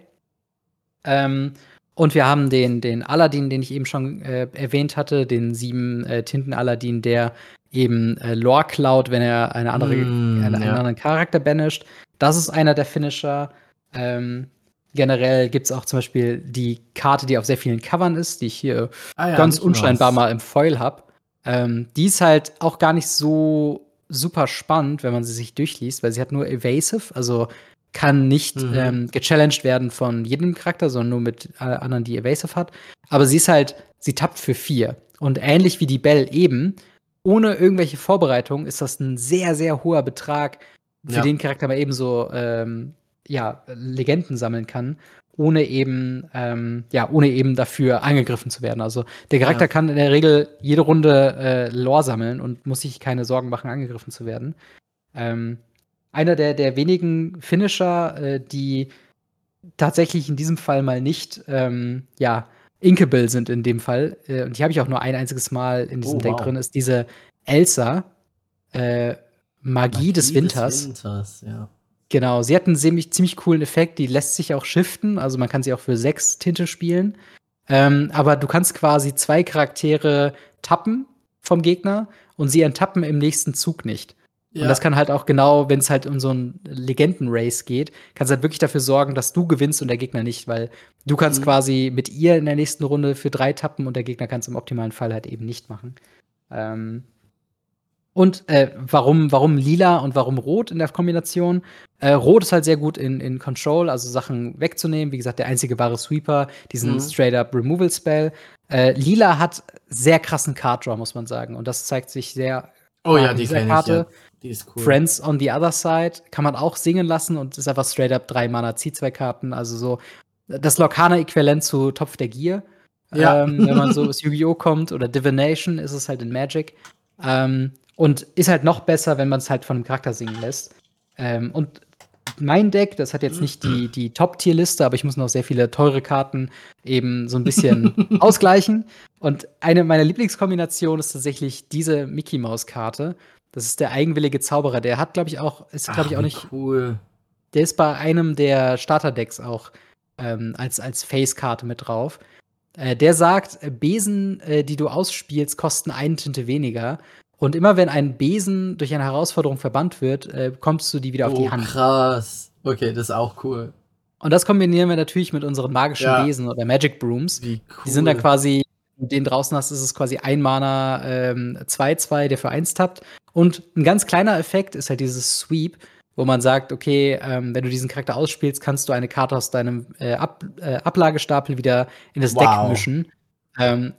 Ähm, und wir haben den, den Aladdin, den ich eben schon äh, erwähnt hatte, den sieben äh, Tinten Aladdin, der eben äh, Lore klaut, wenn er eine andere, mm, einen, ja. anderen Charakter banisht. Das ist einer der Finisher. Ähm, generell gibt es auch zum Beispiel die Karte, die auf sehr vielen Covern ist, die ich hier ah, ja, ganz unscheinbar was. mal im Foil habe. Ähm, die ist halt auch gar nicht so super spannend, wenn man sie sich durchliest, weil sie hat nur Evasive, also kann nicht mhm. ähm, gechallenged werden von jedem Charakter, sondern nur mit äh, anderen, die Evasive hat. Aber sie ist halt, sie tappt für vier. Und ähnlich wie die Bell eben, ohne irgendwelche Vorbereitung ist das ein sehr, sehr hoher Betrag, für ja. den Charakter man eben so ähm, ja, Legenden sammeln kann, ohne eben, ähm, ja, ohne eben dafür angegriffen zu werden. Also der Charakter ja. kann in der Regel jede Runde äh, Lore sammeln und muss sich keine Sorgen machen, angegriffen zu werden. Ähm, einer der, der wenigen Finisher, äh, die tatsächlich in diesem Fall mal nicht, ähm, ja, Inkable sind in dem Fall, äh, und die habe ich auch nur ein einziges Mal in diesem oh, Deck wow. drin, ist diese Elsa, äh, Magie, Magie, des Winters. Des Winters ja. Genau, sie hat einen ziemlich, ziemlich coolen Effekt, die lässt sich auch shiften, also man kann sie auch für sechs Tinte spielen. Ähm, aber du kannst quasi zwei Charaktere tappen vom Gegner und sie enttappen im nächsten Zug nicht. Ja. Und das kann halt auch genau, wenn es halt um so ein Legenden-Race geht, kannst halt wirklich dafür sorgen, dass du gewinnst und der Gegner nicht, weil du kannst mhm. quasi mit ihr in der nächsten Runde für drei tappen und der Gegner kann es im optimalen Fall halt eben nicht machen. Ähm und äh, warum, warum lila und warum rot in der Kombination? Äh, rot ist halt sehr gut in, in Control, also Sachen wegzunehmen. Wie gesagt, der einzige wahre Sweeper, diesen mhm. Straight-up Removal-Spell. Äh, lila hat sehr krassen Card-Draw, muss man sagen. Und das zeigt sich sehr. Oh ja, die Karte. Ich, ja. Die ist cool. Friends on the Other Side kann man auch singen lassen und ist einfach straight up drei Mana, zieht zwei Karten. Also so das Lokana-Äquivalent zu Topf der Gier. Ja. Ähm, wenn man so aus Yu-Gi-Oh! kommt oder Divination ist es halt in Magic. Ähm, und ist halt noch besser, wenn man es halt von einem Charakter singen lässt. Ähm, und mein Deck, das hat jetzt nicht die, die Top-Tier-Liste, aber ich muss noch sehr viele teure Karten eben so ein bisschen ausgleichen. Und eine meiner Lieblingskombinationen ist tatsächlich diese Mickey Mouse-Karte. Das ist der eigenwillige Zauberer. Der hat, glaube ich, auch, ist, glaube ich, auch nicht. Cool. Der ist bei einem der Starter-Decks auch ähm, als, als Face-Karte mit drauf. Äh, der sagt, äh, Besen, äh, die du ausspielst, kosten eine Tinte weniger. Und immer wenn ein Besen durch eine Herausforderung verbannt wird, äh, kommst du die wieder auf die Oh, Hand. krass. Okay, das ist auch cool. Und das kombinieren wir natürlich mit unseren magischen Ja. Besen oder Magic Brooms. Wie cool. Die sind dann quasi, den draußen hast, ist es quasi ein Mana ähm, 2-2, der für 1 tappt. Und ein ganz kleiner Effekt ist halt dieses Sweep, wo man sagt, okay, ähm, wenn du diesen Charakter ausspielst, kannst du eine Karte aus deinem äh, Ab äh, Ablagestapel wieder in das Wow. Deck mischen. Ähm,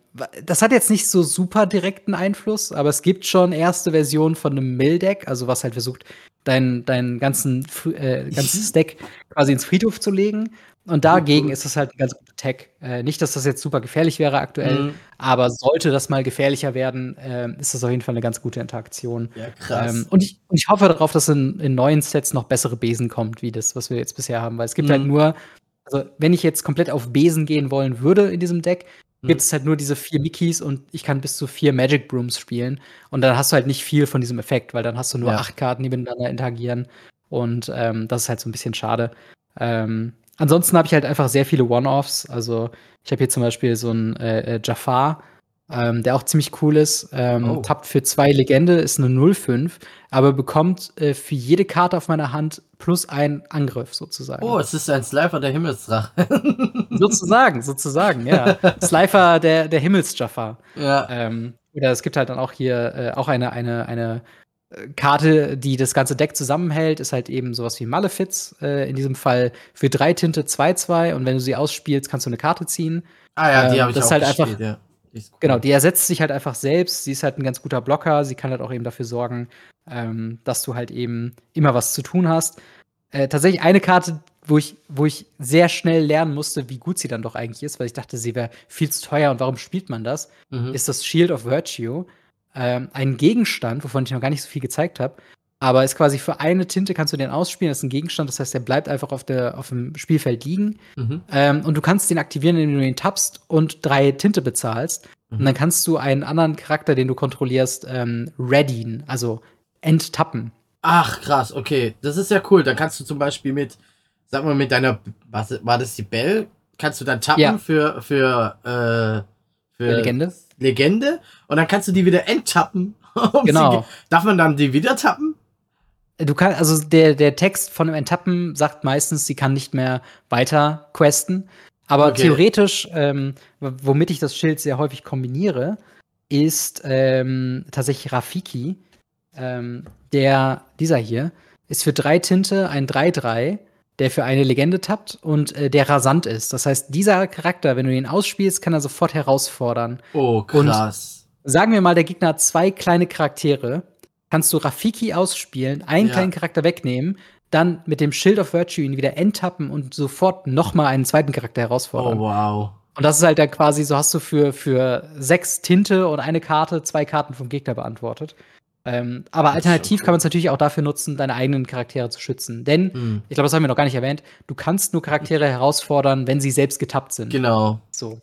das hat jetzt nicht so super direkten Einfluss, aber es gibt schon erste Versionen von einem Mill-Deck, also was halt versucht, dein, dein ganzen, äh, ganzes Deck quasi ins Friedhof zu legen. Und dagegen ist das halt ein ganz guter Tag. Äh, nicht, dass das jetzt super gefährlich wäre aktuell, Mhm. aber sollte das mal gefährlicher werden, ähm, ist das auf jeden Fall eine ganz gute Interaktion. Ja, krass. Ähm, und, ich, und ich hoffe darauf, dass in, in neuen Sets noch bessere Besen kommt, wie das, was wir jetzt bisher haben. Weil es gibt Mhm. halt nur, also wenn ich jetzt komplett auf Besen gehen wollen würde in diesem Deck, Mhm. Gibt es halt nur diese vier Mickeys und ich kann bis zu vier Magic Brooms spielen. Und dann hast du halt nicht viel von diesem Effekt, weil dann hast du nur Ja. acht Karten, die miteinander interagieren. Und ähm, das ist halt so ein bisschen schade. Ähm, ansonsten habe ich halt einfach sehr viele One-Offs. Also ich habe hier zum Beispiel so einen äh, äh, Jafar, ähm, der auch ziemlich cool ist. Ähm, Oh. Tappt für zwei Legende, ist eine 0-5, aber bekommt äh, für jede Karte auf meiner Hand plus einen Angriff sozusagen. oh, es ist ein Slifer der Himmelsdrache. Sozusagen, sozusagen, ja. Slifer der, der Himmels-Jafar. ja. Ähm, oder es gibt halt dann auch hier äh, auch eine, eine, eine äh, Karte, die das ganze Deck zusammenhält, ist halt eben sowas wie Malefiz. Äh, in diesem Fall für drei Tinte 2-2 und wenn du sie ausspielst, kannst du eine Karte ziehen. Ah ja, die ähm, habe ich das auch halt gespielt, einfach- ja. Cool. Genau, die ersetzt sich halt einfach selbst. Sie ist halt ein ganz guter Blocker. Sie kann halt auch eben dafür sorgen, ähm, dass du halt eben immer was zu tun hast. Äh, tatsächlich eine Karte, wo ich, wo ich sehr schnell lernen musste, wie gut sie dann doch eigentlich ist, weil ich dachte, sie wäre viel zu teuer und warum spielt man das? Mhm. ist das Shield of Virtue. Ähm, ein Gegenstand, wovon ich noch gar nicht so viel gezeigt habe. Aber ist quasi für eine Tinte kannst du den ausspielen. Das ist ein Gegenstand, das heißt, der bleibt einfach auf, der, auf dem Spielfeld liegen. Mhm. Ähm, und du kannst den aktivieren, indem du ihn tappst und drei Tinte bezahlst. Mhm. Und dann kannst du einen anderen Charakter, den du kontrollierst, ähm, readyen, also enttappen. Ach, krass, okay. Das ist ja cool. Dann kannst du zum Beispiel mit, sag mal, mit deiner, was, war das die Bell? Kannst du dann tappen Ja. für, für, äh, für Legende. Legende und dann kannst du die wieder enttappen. Um Genau. Darf man dann die wieder tappen? Du kannst, also der, der Text von dem Enttappen sagt meistens, sie kann nicht mehr weiter questen. Aber Okay. theoretisch, ähm, womit ich das Schild sehr häufig kombiniere, ist ähm, tatsächlich Rafiki. Ähm, der, dieser hier, ist für drei Tinte ein 3-3, der für eine Legende tappt und äh, der rasant ist. Das heißt, dieser Charakter, wenn du ihn ausspielst, kann er sofort herausfordern. Oh, Und- krass. Sagen wir mal, der Gegner hat zwei kleine Charaktere. Kannst du Rafiki ausspielen, einen Ja. kleinen Charakter wegnehmen, dann mit dem Shield of Virtue ihn wieder enttappen und sofort noch mal einen zweiten Charakter herausfordern. Oh, wow. Und das ist halt dann quasi, so hast du für, für sechs Tinte und eine Karte zwei Karten vom Gegner beantwortet. Ähm, aber Das alternativ kann man es natürlich auch dafür nutzen, deine eigenen Charaktere zu schützen. Denn, Hm. ich glaube, das haben wir noch gar nicht erwähnt, du kannst nur Charaktere herausfordern, wenn sie selbst getappt sind. Genau. So.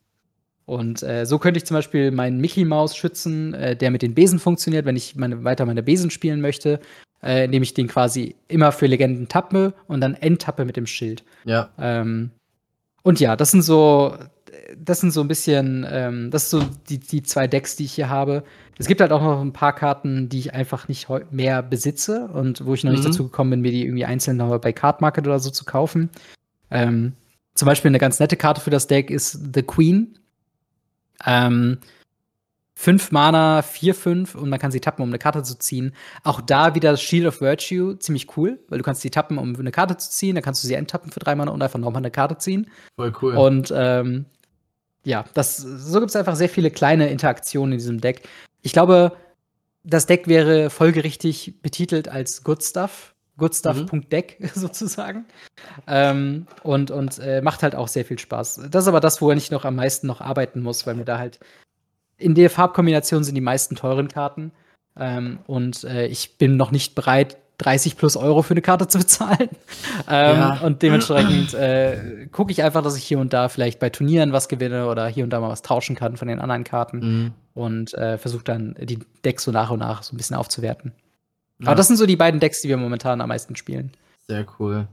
Und äh, so könnte ich zum Beispiel meinen Mickey Maus schützen, äh, der mit den Besen funktioniert, wenn ich meine, weiter meine Besen spielen möchte, äh, indem ich den quasi immer für Legenden tappe und dann enttappe mit dem Schild. Ja. Ähm, und ja, das sind so, das sind so ein bisschen, ähm, das sind so die, die zwei Decks, die ich hier habe. Es gibt halt auch noch ein paar Karten, die ich einfach nicht mehr besitze und wo ich noch nicht Mhm. dazu gekommen bin, mir die irgendwie einzeln noch bei Card Market oder so zu kaufen. Ähm, zum Beispiel eine ganz nette Karte für das Deck ist The Queen. Ähm, fünf Mana, vier, fünf und man kann sie tappen, um eine Karte zu ziehen. Auch da wieder das Shield of Virtue, ziemlich cool, weil du kannst sie tappen, um eine Karte zu ziehen, dann kannst du sie enttappen für drei Mana und einfach nochmal eine Karte ziehen. Voll cool. Und ähm, ja, das, so gibt es einfach sehr viele kleine Interaktionen in diesem Deck. Ich glaube, das Deck wäre folgerichtig betitelt als Good Stuff. Goodstuff.deck sozusagen. Ähm, und und äh, macht halt auch sehr viel Spaß. Das ist aber das, wo ich noch am meisten noch arbeiten muss, weil mir da halt in der Farbkombination sind die meisten teuren Karten. Ähm, und äh, ich bin noch nicht bereit, 30 plus Euro für eine Karte zu bezahlen. ähm, ja. Und dementsprechend äh, gucke ich einfach, dass ich hier und da vielleicht bei Turnieren was gewinne oder hier und da mal was tauschen kann von den anderen Karten. Mhm. Und äh, versuche dann die Decks so nach und nach so ein bisschen aufzuwerten. Ja. Aber das sind so die beiden Decks, die wir momentan am meisten spielen. Sehr cool.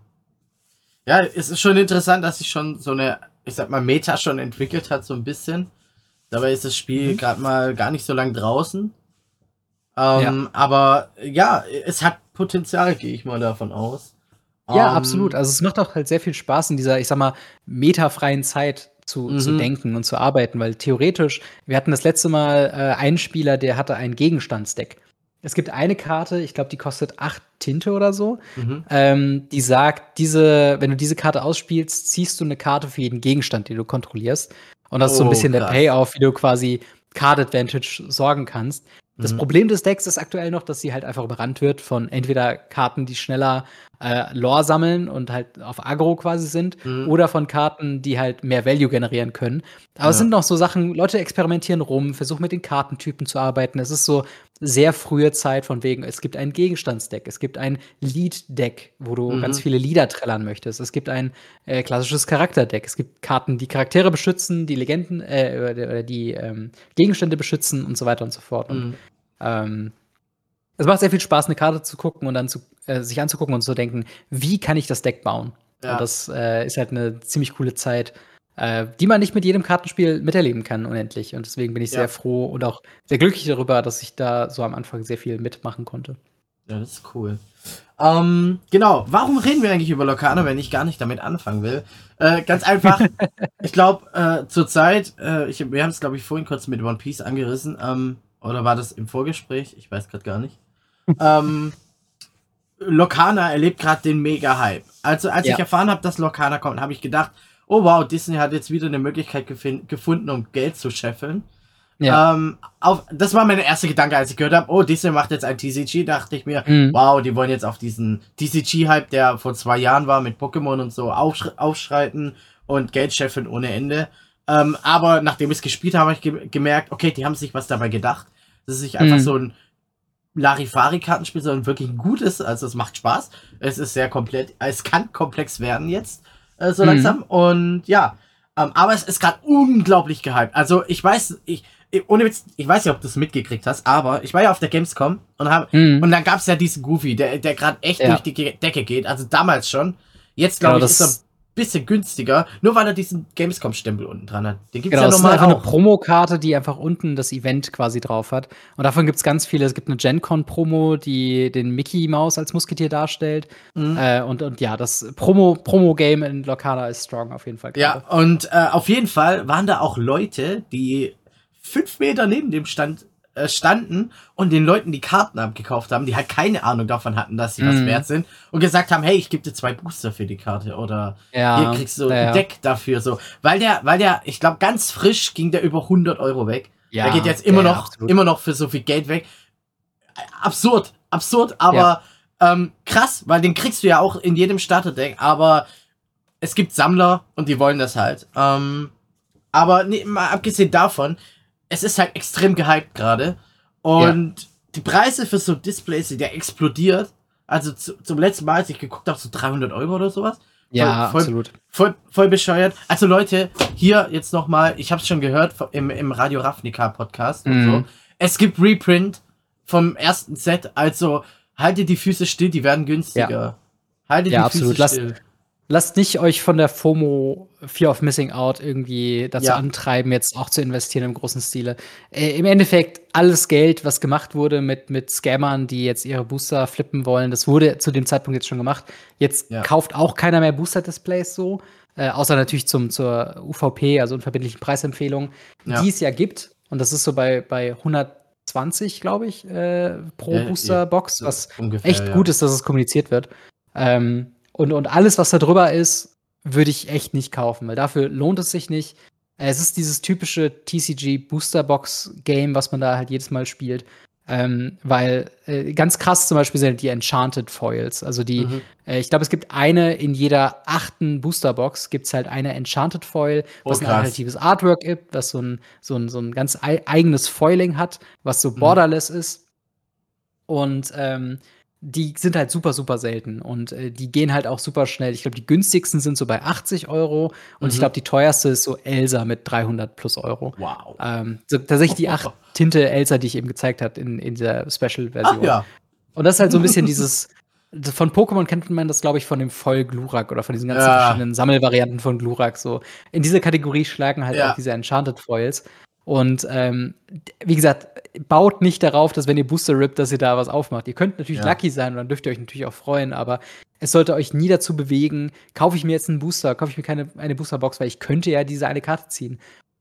Ja, es ist schon interessant, dass sich schon so eine, ich sag mal, Meta schon entwickelt hat, so ein bisschen. Dabei ist das Spiel mhm. gerade mal gar nicht so lang draußen. Ähm, ja. Aber ja, es hat Potenzial, gehe ich mal davon aus. Ja, um, ähm, absolut. Also es macht auch halt sehr viel Spaß in dieser, ich sag mal, metafreien Zeit zu, mhm. zu denken und zu arbeiten, weil theoretisch, wir hatten das letzte Mal äh, einen Spieler, der hatte ein Gegenstandsdeck. Es gibt eine Karte, ich glaube, die kostet acht Tinte oder so. Mhm. Ähm, die sagt, diese, wenn du diese Karte ausspielst, ziehst du eine Karte für jeden Gegenstand, den du kontrollierst. Und das ist so ein oh, bisschen krass. der Payoff, wie du quasi Card Advantage sorgen kannst. Das mhm. Problem des Decks ist aktuell noch, dass sie halt einfach überrannt wird von entweder Karten, die schneller äh, Lore sammeln und halt auf Agro quasi sind, mhm. oder von Karten, die halt mehr Value generieren können. Aber ja. es sind noch so Sachen, Leute experimentieren rum, versuchen mit den Kartentypen zu arbeiten. Es ist so sehr frühe Zeit von wegen, es gibt ein Gegenstandsdeck, es gibt ein Lead-Deck, wo du mhm. ganz viele Lieder trällern möchtest. Es gibt ein äh, klassisches Charakterdeck. Es gibt Karten, die Charaktere beschützen, die Legenden äh, oder die ähm, Gegenstände beschützen und so weiter und so fort. Und, mhm. ähm, es macht sehr viel Spaß, eine Karte zu gucken und dann zu, äh, sich anzugucken und zu denken, wie kann ich das Deck bauen? Ja. Und das äh, ist halt eine ziemlich coole Zeit, äh, die man nicht mit jedem Kartenspiel miterleben kann, unendlich. Und deswegen bin ich ja. sehr froh und auch sehr glücklich darüber, dass ich da so am Anfang sehr viel mitmachen konnte. Ja, das ist cool. Ähm, genau, warum reden wir eigentlich über Lokana, wenn ich gar nicht damit anfangen will? Äh, ganz einfach, ich glaube, äh, zurzeit, äh, ich, wir haben es, glaube ich, vorhin kurz mit One Piece angerissen, ähm, oder war das im Vorgespräch? Ich weiß gerade gar nicht. ähm, Lokana erlebt gerade den Mega-Hype. Also, als ja. ich erfahren habe, dass Lokana kommt, habe ich gedacht, oh wow, Disney hat jetzt wieder eine Möglichkeit gefunden, um Geld zu scheffeln. Ja. Ähm, auf, das war mein erster Gedanke, als ich gehört habe, oh, Disney macht jetzt ein TCG, dachte ich mir, mhm. wow, die wollen jetzt auf diesen TCG-Hype, der vor zwei Jahren war mit Pokémon und so, aufsch aufschreiten und Geld scheffeln ohne Ende. Ähm, aber nachdem ich es gespielt habe, habe ich ge gemerkt, okay, die haben sich was dabei gedacht. Das ist nicht einfach mhm. so ein Larifari-Kartenspiel, sondern wirklich ein gutes. Also es macht Spaß. Es ist sehr komplett, es kann komplex werden jetzt, äh, so mhm. langsam. Und ja, ähm, aber es ist gerade unglaublich gehypt. Also ich weiß, ich, ohne Witz, ich weiß nicht, ob du es mitgekriegt hast, aber ich war ja auf der Gamescom und hab, mhm. und dann gab es ja diesen Goofy, der, der gerade echt ja. durch die Decke geht. Also damals schon. Jetzt glaube genau, ich, ist er bisschen günstiger, nur weil er diesen Gamescom-Stempel unten dran hat. Den gibt es genau, ja nochmal einfach auch. eine Promokarte, die einfach unten das Event quasi drauf hat. Und davon gibt es ganz viele. Es gibt eine GenCon-Promo, die den Mickey Mouse als Musketier darstellt. Mhm. Äh, und, und ja, das Promo-Game Promo in Locana ist strong auf jeden Fall. Ja, und äh, auf jeden Fall waren da auch Leute, die fünf Meter neben dem Stand äh, standen und den Leuten die Karten abgekauft haben, die halt keine Ahnung davon hatten, dass sie mm. was mhm. wert sind und gesagt haben, hey, ich gebe dir zwei Booster für die Karte oder ja, hier kriegst du ja, ein Deck dafür so, weil der, weil der, ich glaube, ganz frisch ging der über 100 Euro weg. Ja, der geht jetzt immer ja, noch, absolut. immer noch für so viel Geld weg. Absurd, absurd, aber ähm, krass, weil den kriegst du ja auch in jedem Starterdeck, aber es gibt Sammler und die wollen das halt. Ähm, aber nee, mal abgesehen davon, es ist halt extrem gehypt gerade. Und ja. die Preise für so Displays sind ja explodiert. Also zu, zum letzten Mal, als ich geguckt habe, so 300 Euro oder sowas. Ja, voll, absolut. Voll, voll bescheuert. Also Leute, hier jetzt nochmal, ich habe es schon gehört im, im Radio Ravnica Podcast und so. Mhm. Es gibt Reprint vom ersten Set, also haltet die Füße still, die werden günstiger. Ja. Haltet ja, die absolut. Füße still. Lasst, lasst nicht euch von der FOMO, Fear of Missing Out, irgendwie dazu ja. antreiben, jetzt auch zu investieren im großen Stile. Äh, Im Endeffekt, alles Geld, was gemacht wurde mit, mit Scammern, die jetzt ihre Booster flippen wollen, das wurde zu dem Zeitpunkt jetzt schon gemacht. Jetzt ja. kauft auch keiner mehr Booster-Displays so. Äh, außer natürlich zum, zur UVP, also unverbindlichen Preisempfehlung, ja. die es ja gibt. Und das ist so bei, bei 120, glaube ich, äh, pro Booster-Box, was ungefähr, echt gut ist, dass es kommuniziert wird. Ähm, und, und alles, was da drüber ist, würde ich echt nicht kaufen, weil dafür lohnt es sich nicht. Es ist dieses typische TCG Booster Box Game, was man da halt jedes Mal spielt. Ähm, weil äh, ganz krass zum Beispiel sind die Enchanted Foils. Also die, mhm. äh, ich glaube, es gibt eine in jeder achten Boosterbox, gibt es halt eine Enchanted Foil, was oh, ein alternatives Artwork gibt, was so ein, so ein, so ein ganz eigenes Foiling hat, was so mhm. borderless mhm. ist. Und ähm, die sind halt super, super selten und äh, die gehen halt auch super schnell. Ich glaube, die günstigsten sind so bei 80 Euro und mhm. ich glaube, die teuerste ist so Elsa mit 300 plus Euro. Wow. Ähm, so, tatsächlich die acht Tinte Elsa, die ich eben gezeigt habe in, in dieser Special-Version. Ja. Und das ist halt so ein bisschen dieses. Von Pokémon kennt man das, glaube ich, von dem Voll Glurak oder von diesen ganzen ja. verschiedenen Sammelvarianten von Glurak. So in diese Kategorie schlagen halt ja. auch diese Enchanted Foils. Und ähm, wie gesagt, baut nicht darauf, dass wenn ihr Booster rippt, dass ihr da was aufmacht. Ihr könnt natürlich ja. lucky sein und dann dürft ihr euch natürlich auch freuen, aber es sollte euch nie dazu bewegen, kaufe ich mir jetzt einen Booster, kaufe ich mir keine eine Boosterbox, weil ich könnte ja diese eine Karte ziehen.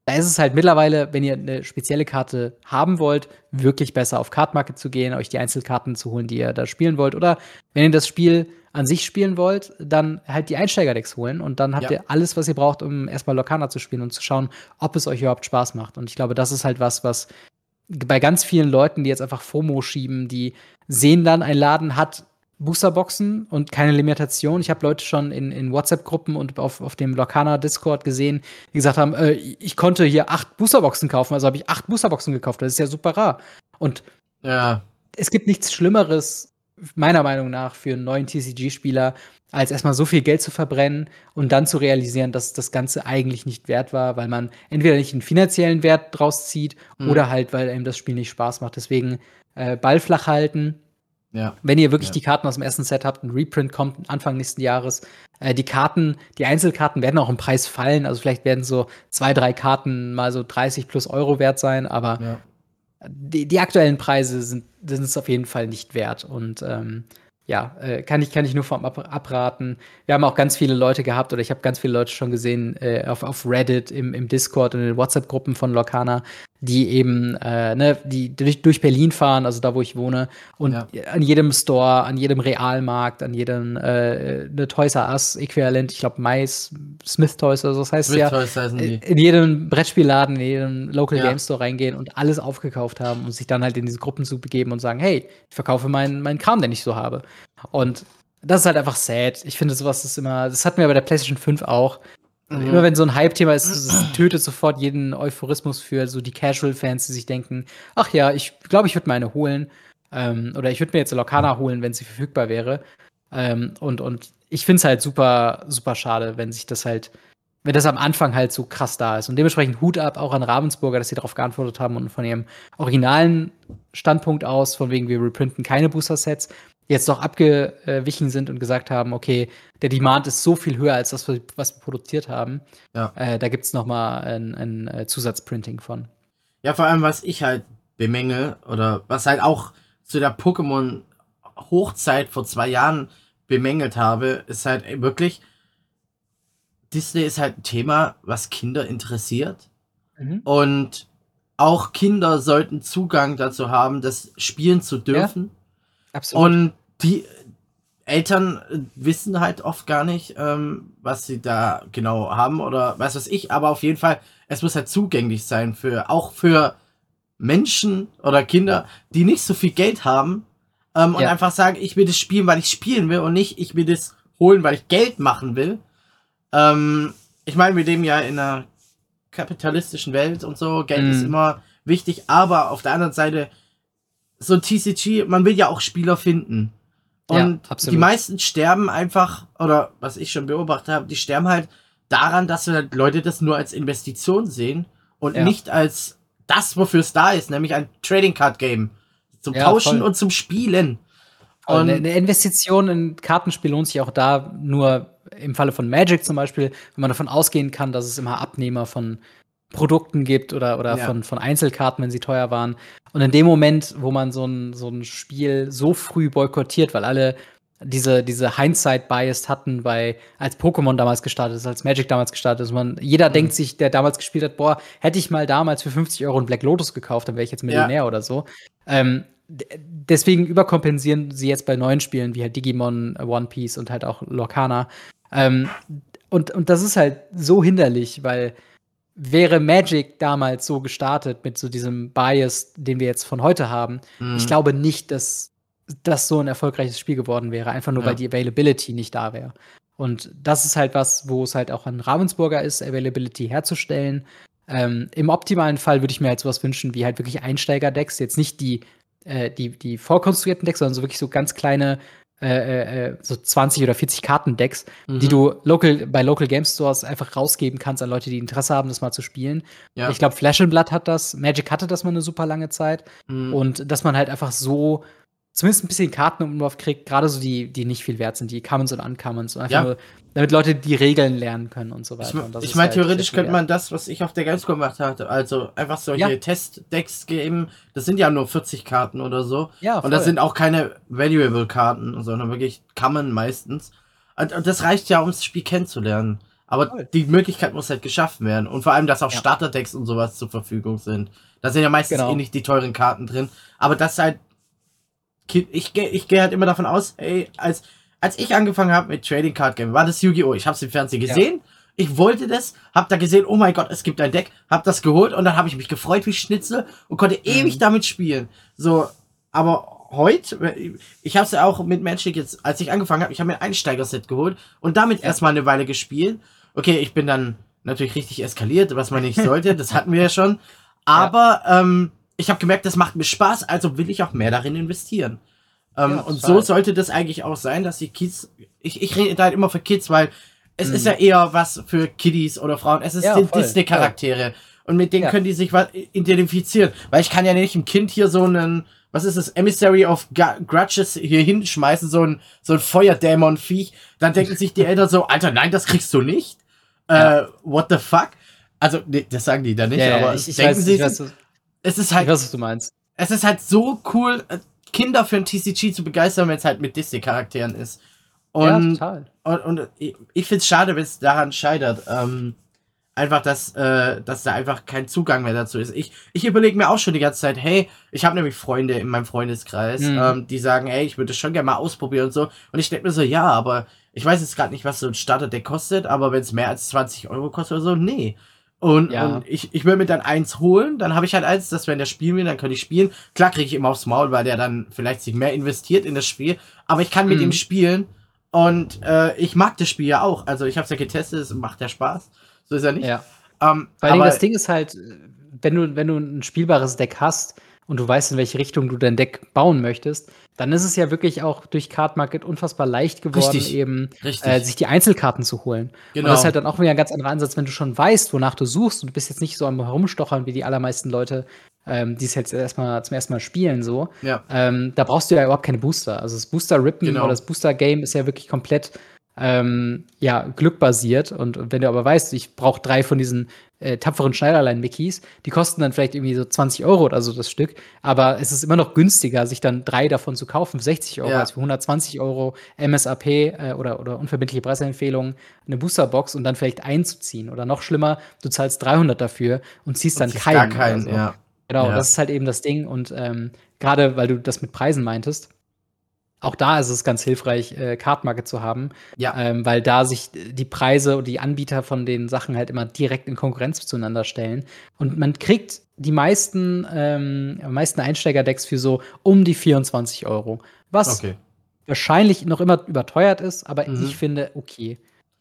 Da ist es halt mittlerweile, wenn ihr eine spezielle Karte haben wollt, wirklich besser auf Card Market zu gehen, euch die Einzelkarten zu holen, die ihr da spielen wollt. Oder wenn ihr das Spiel an sich spielen wollt, dann halt die Einsteigerdecks holen und dann habt ja. ihr alles, was ihr braucht, um erstmal Lokana zu spielen und zu schauen, ob es euch überhaupt Spaß macht. Und ich glaube, das ist halt was, was bei ganz vielen Leuten, die jetzt einfach FOMO schieben, die sehen dann, ein Laden hat Boosterboxen und keine Limitation. Ich habe Leute schon in, in WhatsApp-Gruppen und auf, auf dem Lokana Discord gesehen, die gesagt haben, äh, ich konnte hier acht Boosterboxen kaufen, also habe ich acht Boosterboxen gekauft. Das ist ja super rar. Und ja. es gibt nichts Schlimmeres, meiner Meinung nach, für einen neuen TCG-Spieler, als erstmal so viel Geld zu verbrennen und dann zu realisieren, dass das Ganze eigentlich nicht wert war, weil man entweder nicht einen finanziellen Wert draus zieht mhm. oder halt, weil einem das Spiel nicht Spaß macht. Deswegen äh, Ball flach halten. Ja. Wenn ihr wirklich ja. die Karten aus dem ersten Set habt, ein Reprint kommt Anfang nächsten Jahres. Äh, die Karten, die Einzelkarten werden auch im Preis fallen. Also vielleicht werden so zwei, drei Karten mal so 30 plus Euro wert sein, aber ja die, die aktuellen Preise sind, sind es auf jeden Fall nicht wert. Und ähm, ja, äh, kann, ich, kann ich nur vom Ab abraten. Wir haben auch ganz viele Leute gehabt, oder ich habe ganz viele Leute schon gesehen äh, auf, auf Reddit, im, im Discord und in den WhatsApp-Gruppen von Locana, die eben, äh, ne, die durch, durch Berlin fahren, also da, wo ich wohne, und ja. an jedem Store, an jedem Realmarkt, an jedem äh, ne Toys R Us Äquivalent, ich glaube Mais, Smith Toys oder so, das heißt Smith ja, Toys heißen die. in jedem Brettspielladen, in jedem Local ja. Game Store reingehen und alles aufgekauft haben und sich dann halt in diese Gruppen zu begeben und sagen, hey, ich verkaufe meinen mein Kram, den ich so habe. Und das ist halt einfach sad. Ich finde, sowas ist immer, das hatten wir bei der PlayStation 5 auch. Mhm. Immer wenn so ein Hype-Thema ist, es tötet sofort jeden Euphorismus für so die Casual-Fans, die sich denken, ach ja, ich glaube, ich würde mir eine holen. Ähm, oder ich würde mir jetzt Lokana holen, wenn sie verfügbar wäre. Ähm, und, und ich finde es halt super, super schade, wenn sich das halt, wenn das am Anfang halt so krass da ist. Und dementsprechend Hut ab auch an Ravensburger, dass sie darauf geantwortet haben und von ihrem originalen Standpunkt aus, von wegen wir reprinten keine Booster-Sets, jetzt doch abgewichen sind und gesagt haben, okay, der Demand ist so viel höher als das, was wir produziert haben. Ja. Äh, da gibt es noch mal ein, ein äh, Zusatzprinting von. Ja, vor allem, was ich halt bemängel oder was halt auch zu der Pokémon Hochzeit vor zwei Jahren bemängelt habe, ist halt wirklich, Disney ist halt ein Thema, was Kinder interessiert. Mhm. Und auch Kinder sollten Zugang dazu haben, das spielen zu dürfen. Ja. Absolut. Und die Eltern wissen halt oft gar nicht, ähm, was sie da genau haben oder was weiß ich, aber auf jeden Fall, es muss halt zugänglich sein für auch für Menschen oder Kinder, die nicht so viel Geld haben ähm, ja. und einfach sagen, ich will das spielen, weil ich spielen will und nicht, ich will das holen, weil ich Geld machen will. Ähm, ich meine, wir leben ja in einer kapitalistischen Welt und so, Geld mm. ist immer wichtig, aber auf der anderen Seite so ein TCG, man will ja auch Spieler finden. Und ja, die meisten sterben einfach, oder was ich schon beobachtet habe, die sterben halt daran, dass halt Leute das nur als Investition sehen und ja. nicht als das, wofür es da ist, nämlich ein Trading Card Game. Zum ja, Tauschen voll. und zum Spielen. Und eine Investition in Kartenspiel lohnt sich auch da nur im Falle von Magic zum Beispiel, wenn man davon ausgehen kann, dass es immer Abnehmer von Produkten gibt oder, oder ja. von, von Einzelkarten, wenn sie teuer waren. Und in dem Moment, wo man so ein, so ein Spiel so früh boykottiert, weil alle diese, diese Hindsight-Bias hatten, bei, als Pokémon damals gestartet ist, als Magic damals gestartet ist. Man, jeder mhm. denkt sich, der damals gespielt hat, boah, hätte ich mal damals für 50 Euro ein Black Lotus gekauft, dann wäre ich jetzt Millionär ja. oder so. Ähm, deswegen überkompensieren sie jetzt bei neuen Spielen wie halt Digimon, One Piece und halt auch Lorcana. Ähm, und, und das ist halt so hinderlich, weil wäre Magic damals so gestartet mit so diesem Bias, den wir jetzt von heute haben, mhm. ich glaube nicht, dass das so ein erfolgreiches Spiel geworden wäre, einfach nur ja. weil die Availability nicht da wäre. Und das ist halt was, wo es halt auch an Ravensburger ist, Availability herzustellen. Ähm, Im optimalen Fall würde ich mir halt sowas wünschen, wie halt wirklich Einsteiger-Decks, jetzt nicht die äh, die, die vorkonstruierten Decks, sondern so wirklich so ganz kleine äh, äh, so 20 oder 40 Kartendecks, mhm. die du local, bei Local Game Stores einfach rausgeben kannst an Leute, die Interesse haben, das mal zu spielen. Ja. Ich glaube, Flash and Blood hat das, Magic hatte das mal eine super lange Zeit. Mhm. Und dass man halt einfach so zumindest ein bisschen Karten im Umlauf kriegt, gerade so die, die nicht viel wert sind, die Commons und Uncommons. Und einfach ja. nur, damit Leute die Regeln lernen können und so weiter. Ich, ich meine, halt theoretisch könnte man das, was ich auf der Gamescom gemacht hatte, also einfach solche ja. Testdecks geben. Das sind ja nur 40 Karten oder so. Ja, voll. Und das sind auch keine Valuable-Karten, sondern wirklich Common meistens. Und, und, das reicht ja, um das Spiel kennenzulernen. Aber voll. die Möglichkeit muss halt geschaffen werden. Und vor allem, dass auch ja. Starterdecks und sowas zur Verfügung sind. Da sind ja meistens genau. eh nicht die teuren Karten drin. Aber das halt ich gehe ich geh halt immer davon aus, ey, als, als ich angefangen habe mit Trading Card Game, war das Yu-Gi-Oh! Ich hab's im Fernsehen gesehen. Ja. Ich wollte das, hab da gesehen, oh mein Gott, es gibt ein Deck, hab das geholt und dann habe ich mich gefreut wie Schnitzel und konnte mhm. ewig damit spielen. So, aber heute, ich habe es ja auch mit Magic jetzt, als ich angefangen habe, ich habe mir ein Einsteiger-Set geholt und damit ja. erstmal eine Weile gespielt. Okay, ich bin dann natürlich richtig eskaliert, was man nicht sollte, das hatten wir ja schon. Aber ja. ähm, ich habe gemerkt, das macht mir Spaß, also will ich auch mehr darin investieren. Ähm, ja, und so sollte das eigentlich auch sein, dass die Kids, ich, ich rede da halt immer für Kids, weil es mhm. ist ja eher was für Kiddies oder Frauen. Es ist ja, Disney-Charaktere. Und mit denen ja. können die sich was identifizieren. Weil ich kann ja nicht ein Kind hier so einen, was ist das, Emissary of Grudges hier hinschmeißen, so ein, so ein Feuerdämon-Viech. Dann denken sich die Eltern so, Alter, nein, das kriegst du nicht. Äh, what the fuck? Also, nee, das sagen die da nicht, aber ich, ich denken weiß, sie, weiß, es ist halt. Ich weiß, was du meinst. Es ist halt so cool, äh, Kinder für ein TCG zu begeistern, wenn es halt mit Disney-Charakteren ist. Und, ja, total. Und, und ich, ich finde es schade, wenn es daran scheitert. Ähm, einfach, dass, äh, dass da einfach kein Zugang mehr dazu ist. Ich, ich überlege mir auch schon die ganze Zeit, hey, ich habe nämlich Freunde in meinem Freundeskreis, mhm. ähm, die sagen, hey, ich würde das schon gerne mal ausprobieren und so. Und ich denke mir so, ja, aber ich weiß jetzt gerade nicht, was so ein Starter-Deck kostet, aber wenn es mehr als 20 Euro kostet oder so, nee. Und, ja. und ich, ich will mir dann eins holen, dann habe ich halt eins, dass wenn der spielen will, dann kann ich spielen. Klar kriege ich immer aufs Maul, weil der dann vielleicht sich mehr investiert in das Spiel, aber ich kann mit mhm. ihm spielen und äh, ich mag das Spiel ja auch. Also ich habe es ja getestet, es macht ja Spaß. So ist er nicht. Ja. Ähm, Vor allem das Ding ist halt, wenn du, wenn du ein spielbares Deck hast und du weißt, in welche Richtung du dein Deck bauen möchtest, dann ist es ja wirklich auch durch Card Market unfassbar leicht geworden, richtig, eben richtig. Äh, sich die Einzelkarten zu holen. Genau. Und das ist halt dann auch wieder ein ganz anderer Ansatz, wenn du schon weißt, wonach du suchst und du bist jetzt nicht so am Herumstochern wie die allermeisten Leute, ähm, die es jetzt erstmal zum ersten Mal spielen, so. Ja. Ähm, da brauchst du ja überhaupt keine Booster. Also das Booster-Rippen genau. oder das Booster-Game ist ja wirklich komplett ähm, ja, glückbasiert. Und, und wenn du aber weißt, ich brauche drei von diesen äh, tapferen Schneiderlein-Mickeys, die kosten dann vielleicht irgendwie so 20 Euro oder so das Stück, aber es ist immer noch günstiger, sich dann drei davon zu kaufen für 60 Euro ja. als für 120 Euro MSAP äh, oder, oder unverbindliche Preisempfehlung eine Boosterbox und dann vielleicht einzuziehen. Oder noch schlimmer, du zahlst 300 dafür und ziehst und dann keinen. Gar keinen, so. ja. Genau, ja. das ist halt eben das Ding. Und ähm, gerade weil du das mit Preisen meintest, auch da ist es ganz hilfreich, äh, Card Market zu haben, ja. ähm, weil da sich die Preise und die Anbieter von den Sachen halt immer direkt in Konkurrenz zueinander stellen. Und man kriegt die meisten, ähm, meisten Einsteigerdecks für so um die 24 Euro. Was okay. wahrscheinlich noch immer überteuert ist, aber mhm. ich finde okay.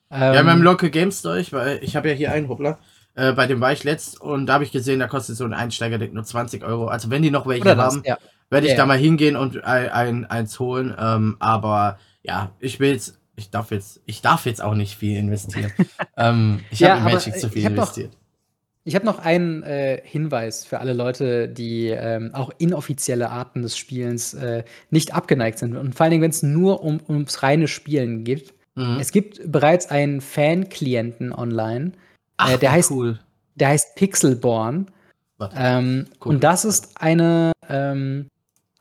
Ähm, ja, beim Local Game Store, ich, ich habe ja hier einen Hoppler. Äh, bei dem war ich letzt und da habe ich gesehen, da kostet so ein Einsteigerdeck nur 20 Euro. Also wenn die noch welche das, haben, ja werde ich ja. da mal hingehen und ein, ein, eins holen. Ähm, aber ja, ich will jetzt, ich darf jetzt, ich darf jetzt auch nicht viel investieren. ähm, ich ja, habe in Magic zu viel investiert. Noch, ich habe noch einen äh, Hinweis für alle Leute, die ähm, auch inoffizielle Arten des Spielens äh, nicht abgeneigt sind. Und vor allen Dingen, wenn es nur um, ums reine Spielen geht. Mhm. Es gibt bereits einen Fan-Klienten online. Ach, äh, der heißt, cool. Der heißt Pixelborn. Ähm, cool. Und das ist eine, ähm,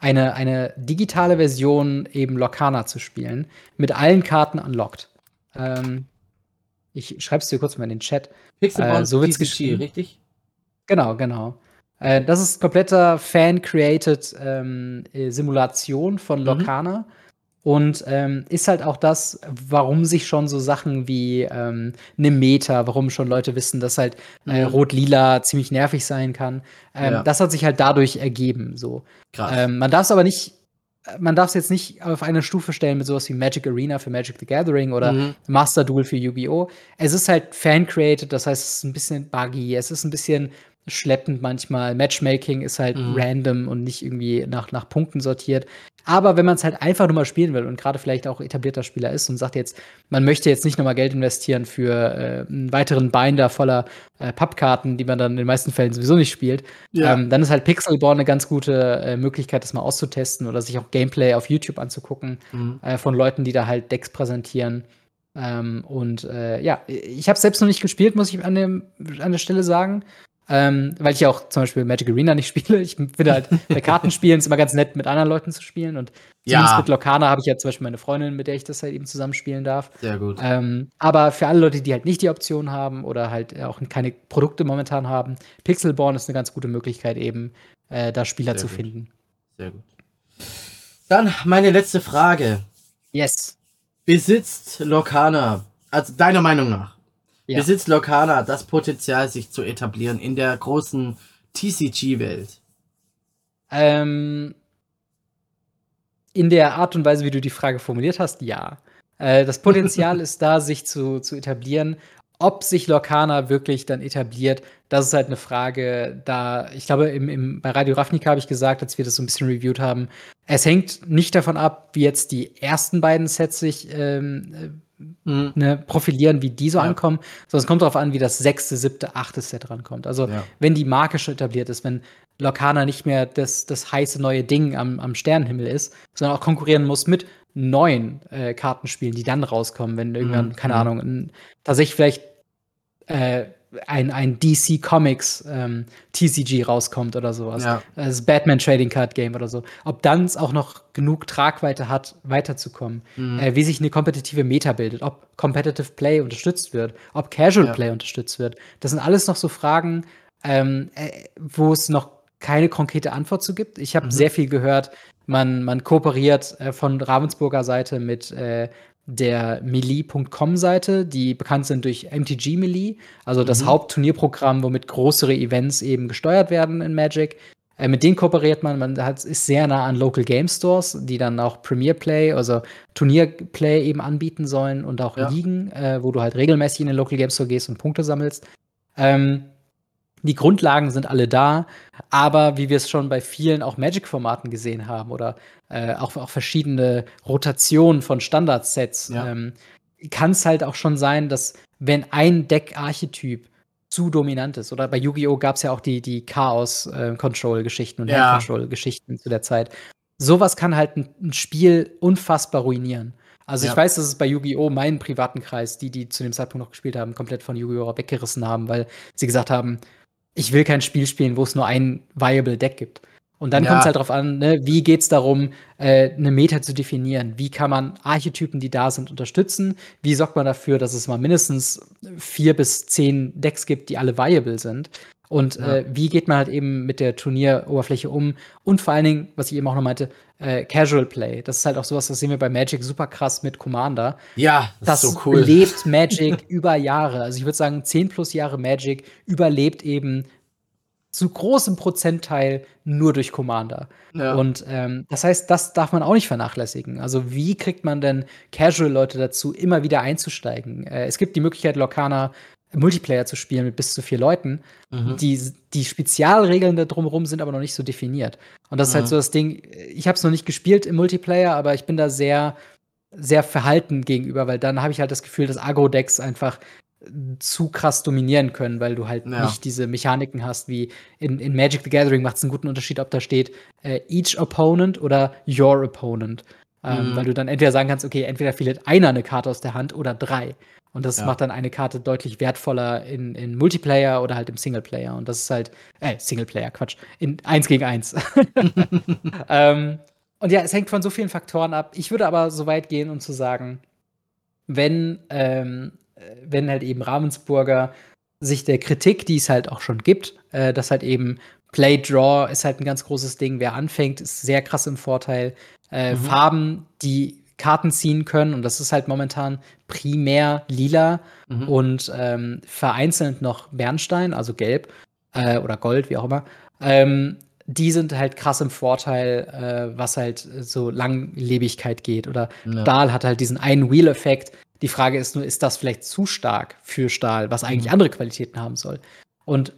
eine, eine digitale Version eben Locana zu spielen, mit allen Karten unlocked. Ähm, ich schreibe es dir kurz mal in den Chat. Pixelbound äh, so wird's geschrieben, richtig? Genau, genau. Äh, das ist kompletter Fan-created ähm, äh, Simulation von. Locana. Mhm. Und ähm, ist halt auch das, warum sich schon so Sachen wie ähm, eine Meta, warum schon Leute wissen, dass halt äh, mhm. Rot-Lila ziemlich nervig sein kann. Ähm, ja. Das hat sich halt dadurch ergeben. So. Ähm, man darf es aber nicht, man darf es jetzt nicht auf eine Stufe stellen mit sowas wie Magic Arena für Magic the Gathering oder mhm. Master Duel für Yu-Gi-Oh! Es ist halt fan-created, das heißt, es ist ein bisschen buggy, es ist ein bisschen schleppend manchmal. Matchmaking ist halt mhm. random und nicht irgendwie nach, nach Punkten sortiert. Aber wenn man es halt einfach nur mal spielen will und gerade vielleicht auch etablierter Spieler ist und sagt jetzt, man möchte jetzt nicht nochmal Geld investieren für äh, einen weiteren Binder voller äh, Pappkarten, die man dann in den meisten Fällen sowieso nicht spielt, ja. ähm, dann ist halt Pixelborn eine ganz gute äh, Möglichkeit, das mal auszutesten oder sich auch Gameplay auf YouTube anzugucken mhm. Äh, von Leuten, die da halt Decks präsentieren. Ähm, und äh, ja, ich habe selbst noch nicht gespielt, muss ich an, dem, an der Stelle sagen. Ähm, weil ich ja auch zum Beispiel Magic Arena nicht spiele. Ich finde halt, bei Kartenspielen ist immer ganz nett, mit anderen Leuten zu spielen. Und zumindest ja. mit Lokana habe ich ja zum Beispiel meine Freundin, mit der ich das halt eben zusammenspielen darf. Sehr gut. Ähm, aber für alle Leute, die halt nicht die Option haben oder halt auch keine Produkte momentan haben, Pixelborn ist eine ganz gute Möglichkeit, eben äh, da Spieler Sehr zu gut. finden. Sehr gut. Dann meine letzte Frage. Yes. Besitzt Lokana, also deiner Meinung nach, ja. besitzt Locana das Potenzial, sich zu etablieren in der großen TCG-Welt? Ähm, in der Art und Weise, wie du die Frage formuliert hast, ja. Äh, das Potenzial ist da, sich zu, zu etablieren. Ob sich Lorcana wirklich dann etabliert, das ist halt eine Frage, da, ich glaube, im, im, bei Radio Ravnica habe ich gesagt, als wir das so ein bisschen reviewed haben, es hängt nicht davon ab, wie jetzt die ersten beiden Sets sich ähm, mhm. ne, profilieren, wie die so ja. ankommen, sondern es kommt darauf an, wie das sechste, siebte, achte Set rankommt. Also, ja. wenn die Marke schon etabliert ist, wenn Lorcana nicht mehr das, das heiße neue Ding am, am Sternenhimmel ist, sondern auch konkurrieren muss mit neuen äh, Kartenspielen, die dann rauskommen, wenn irgendwann, mhm. keine mhm. Ahnung, ein, tatsächlich vielleicht äh, ein, ein DC Comics ähm, TCG rauskommt oder sowas. Ja. Das Batman Trading Card Game oder so. Ob dann es auch noch genug Tragweite hat, weiterzukommen. Mhm. Äh, wie sich eine kompetitive Meta bildet. Ob Competitive Play unterstützt wird. Ob Casual ja. Play unterstützt wird. Das sind alles noch so Fragen, ähm, äh, wo es noch keine konkrete Antwort zu gibt. Ich habe mhm. sehr viel gehört, man, man kooperiert äh, von Ravensburger Seite mit äh, der Melee.com-Seite, die bekannt sind durch MTG Melee, also das mhm. Hauptturnierprogramm, womit größere Events eben gesteuert werden in Magic. Äh, mit denen kooperiert man, man hat, ist sehr nah an Local Game Stores, die dann auch Premier Play, also Turnierplay eben anbieten sollen und auch ja. Ligen, äh, wo du halt regelmäßig in den Local Game Store gehst und Punkte sammelst. Ähm, die Grundlagen sind alle da, aber wie wir es schon bei vielen auch Magic-Formaten gesehen haben oder äh, auch, auch verschiedene Rotationen von Standardsets, ja. ähm, kann es halt auch schon sein, dass wenn ein Deck-Archetyp zu dominant ist, oder bei Yu-Gi-Oh! gab es ja auch die, die Chaos-Control-Geschichten und ja. Hand-Control-Geschichten zu der Zeit. Sowas kann halt ein, ein Spiel unfassbar ruinieren. Also ja. ich weiß, dass es bei Yu-Gi-Oh! meinen privaten Kreis, die, die zu dem Zeitpunkt noch gespielt haben, komplett von Yu-Gi-Oh! weggerissen haben, weil sie gesagt haben, ich will kein Spiel spielen, wo es nur ein Viable Deck gibt. Und dann ja. kommt es halt darauf an, ne, wie geht es darum, äh, eine Meta zu definieren? Wie kann man Archetypen, die da sind, unterstützen? Wie sorgt man dafür, dass es mal mindestens vier bis zehn Decks gibt, die alle viable sind? Und ja. äh, wie geht man halt eben mit der Turnieroberfläche um? Und vor allen Dingen, was ich eben auch noch meinte, äh, Casual Play. Das ist halt auch sowas, das sehen wir bei Magic super krass mit Commander. Ja, das, das ist so cool. lebt Magic über Jahre. Also ich würde sagen, 10 plus Jahre Magic überlebt eben zu großem Prozentteil nur durch Commander. Ja. Und ähm, das heißt, das darf man auch nicht vernachlässigen. Also wie kriegt man denn Casual-Leute dazu, immer wieder einzusteigen? Äh, es gibt die Möglichkeit, Lorcana Multiplayer zu spielen mit bis zu vier Leuten. Mhm. Die, die Spezialregeln da drumherum sind aber noch nicht so definiert. Und das mhm. ist halt mhm. so das Ding, ich habe es noch nicht gespielt im Multiplayer, aber ich bin da sehr, sehr verhalten gegenüber, weil dann habe ich halt das Gefühl, dass Agro-Decks einfach zu krass dominieren können, weil du halt ja. nicht diese Mechaniken hast, wie in, in Magic the Gathering macht es einen guten Unterschied, ob da steht äh, each opponent oder your opponent. Ähm, mhm. Weil du dann entweder sagen kannst, okay, entweder fehlt einer eine Karte aus der Hand oder drei. Und das ja. macht dann eine Karte deutlich wertvoller in, in Multiplayer oder halt im Singleplayer. Und das ist halt, äh, Singleplayer, Quatsch, in eins gegen eins. ähm, und ja, es hängt von so vielen Faktoren ab. Ich würde aber so weit gehen, um zu sagen, wenn, ähm, wenn halt eben Ravensburger sich der Kritik, die es halt auch schon gibt, äh, dass halt eben Play Draw ist halt ein ganz großes Ding. Wer anfängt, ist sehr krass im Vorteil. Äh, mhm. Farben, die Karten ziehen können. Und das ist halt momentan primär lila mhm. und ähm, vereinzelt noch Bernstein, also gelb äh, oder Gold, wie auch immer. Ähm, die sind halt krass im Vorteil, äh, was halt so Langlebigkeit geht. Oder ja. Stahl hat halt diesen einen Wheel-Effekt. Die Frage ist nur, ist das vielleicht zu stark für Stahl, was eigentlich mhm. andere Qualitäten haben soll? Und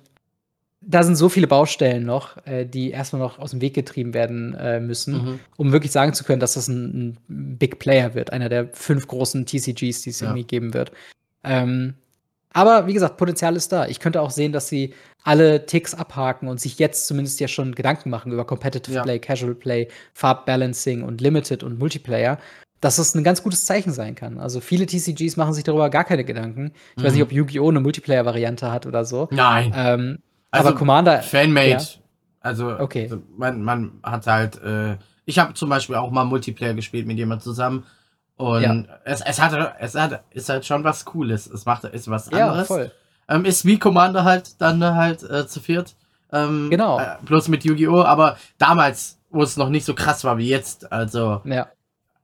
da sind so viele Baustellen noch, äh, die erstmal noch aus dem Weg getrieben werden äh, müssen, Mhm. um wirklich sagen zu können, dass das ein, ein Big Player wird, einer der fünf großen TCGs, die es Ja. irgendwie geben wird. Ähm, aber wie gesagt, Potenzial ist da. Ich könnte auch sehen, dass sie alle Ticks abhaken und sich jetzt zumindest ja schon Gedanken machen über Competitive Ja. Play, Casual Play, Farbbalancing und Limited und Multiplayer, dass es ein ganz gutes Zeichen sein kann. Also viele TCGs machen sich darüber gar keine Gedanken. Ich weiß Mhm. nicht, ob Yu-Gi-Oh! eine Multiplayer-Variante hat oder so. Nein. Ähm, Also, aber Commander. Fanmade. Ja. Also, Okay. also man, man hat halt, äh, ich habe zum Beispiel auch mal Multiplayer gespielt mit jemand zusammen. Und Ja. es, es hat, es hat, ist halt schon was Cooles. Es macht, ist was Ja, anderes. voll. Ähm, ist wie Commander halt dann halt äh, zu viert. Ähm, Genau. Äh, bloß mit Yu-Gi-Oh! Aber damals, wo es noch nicht so krass war wie jetzt, also, Ja,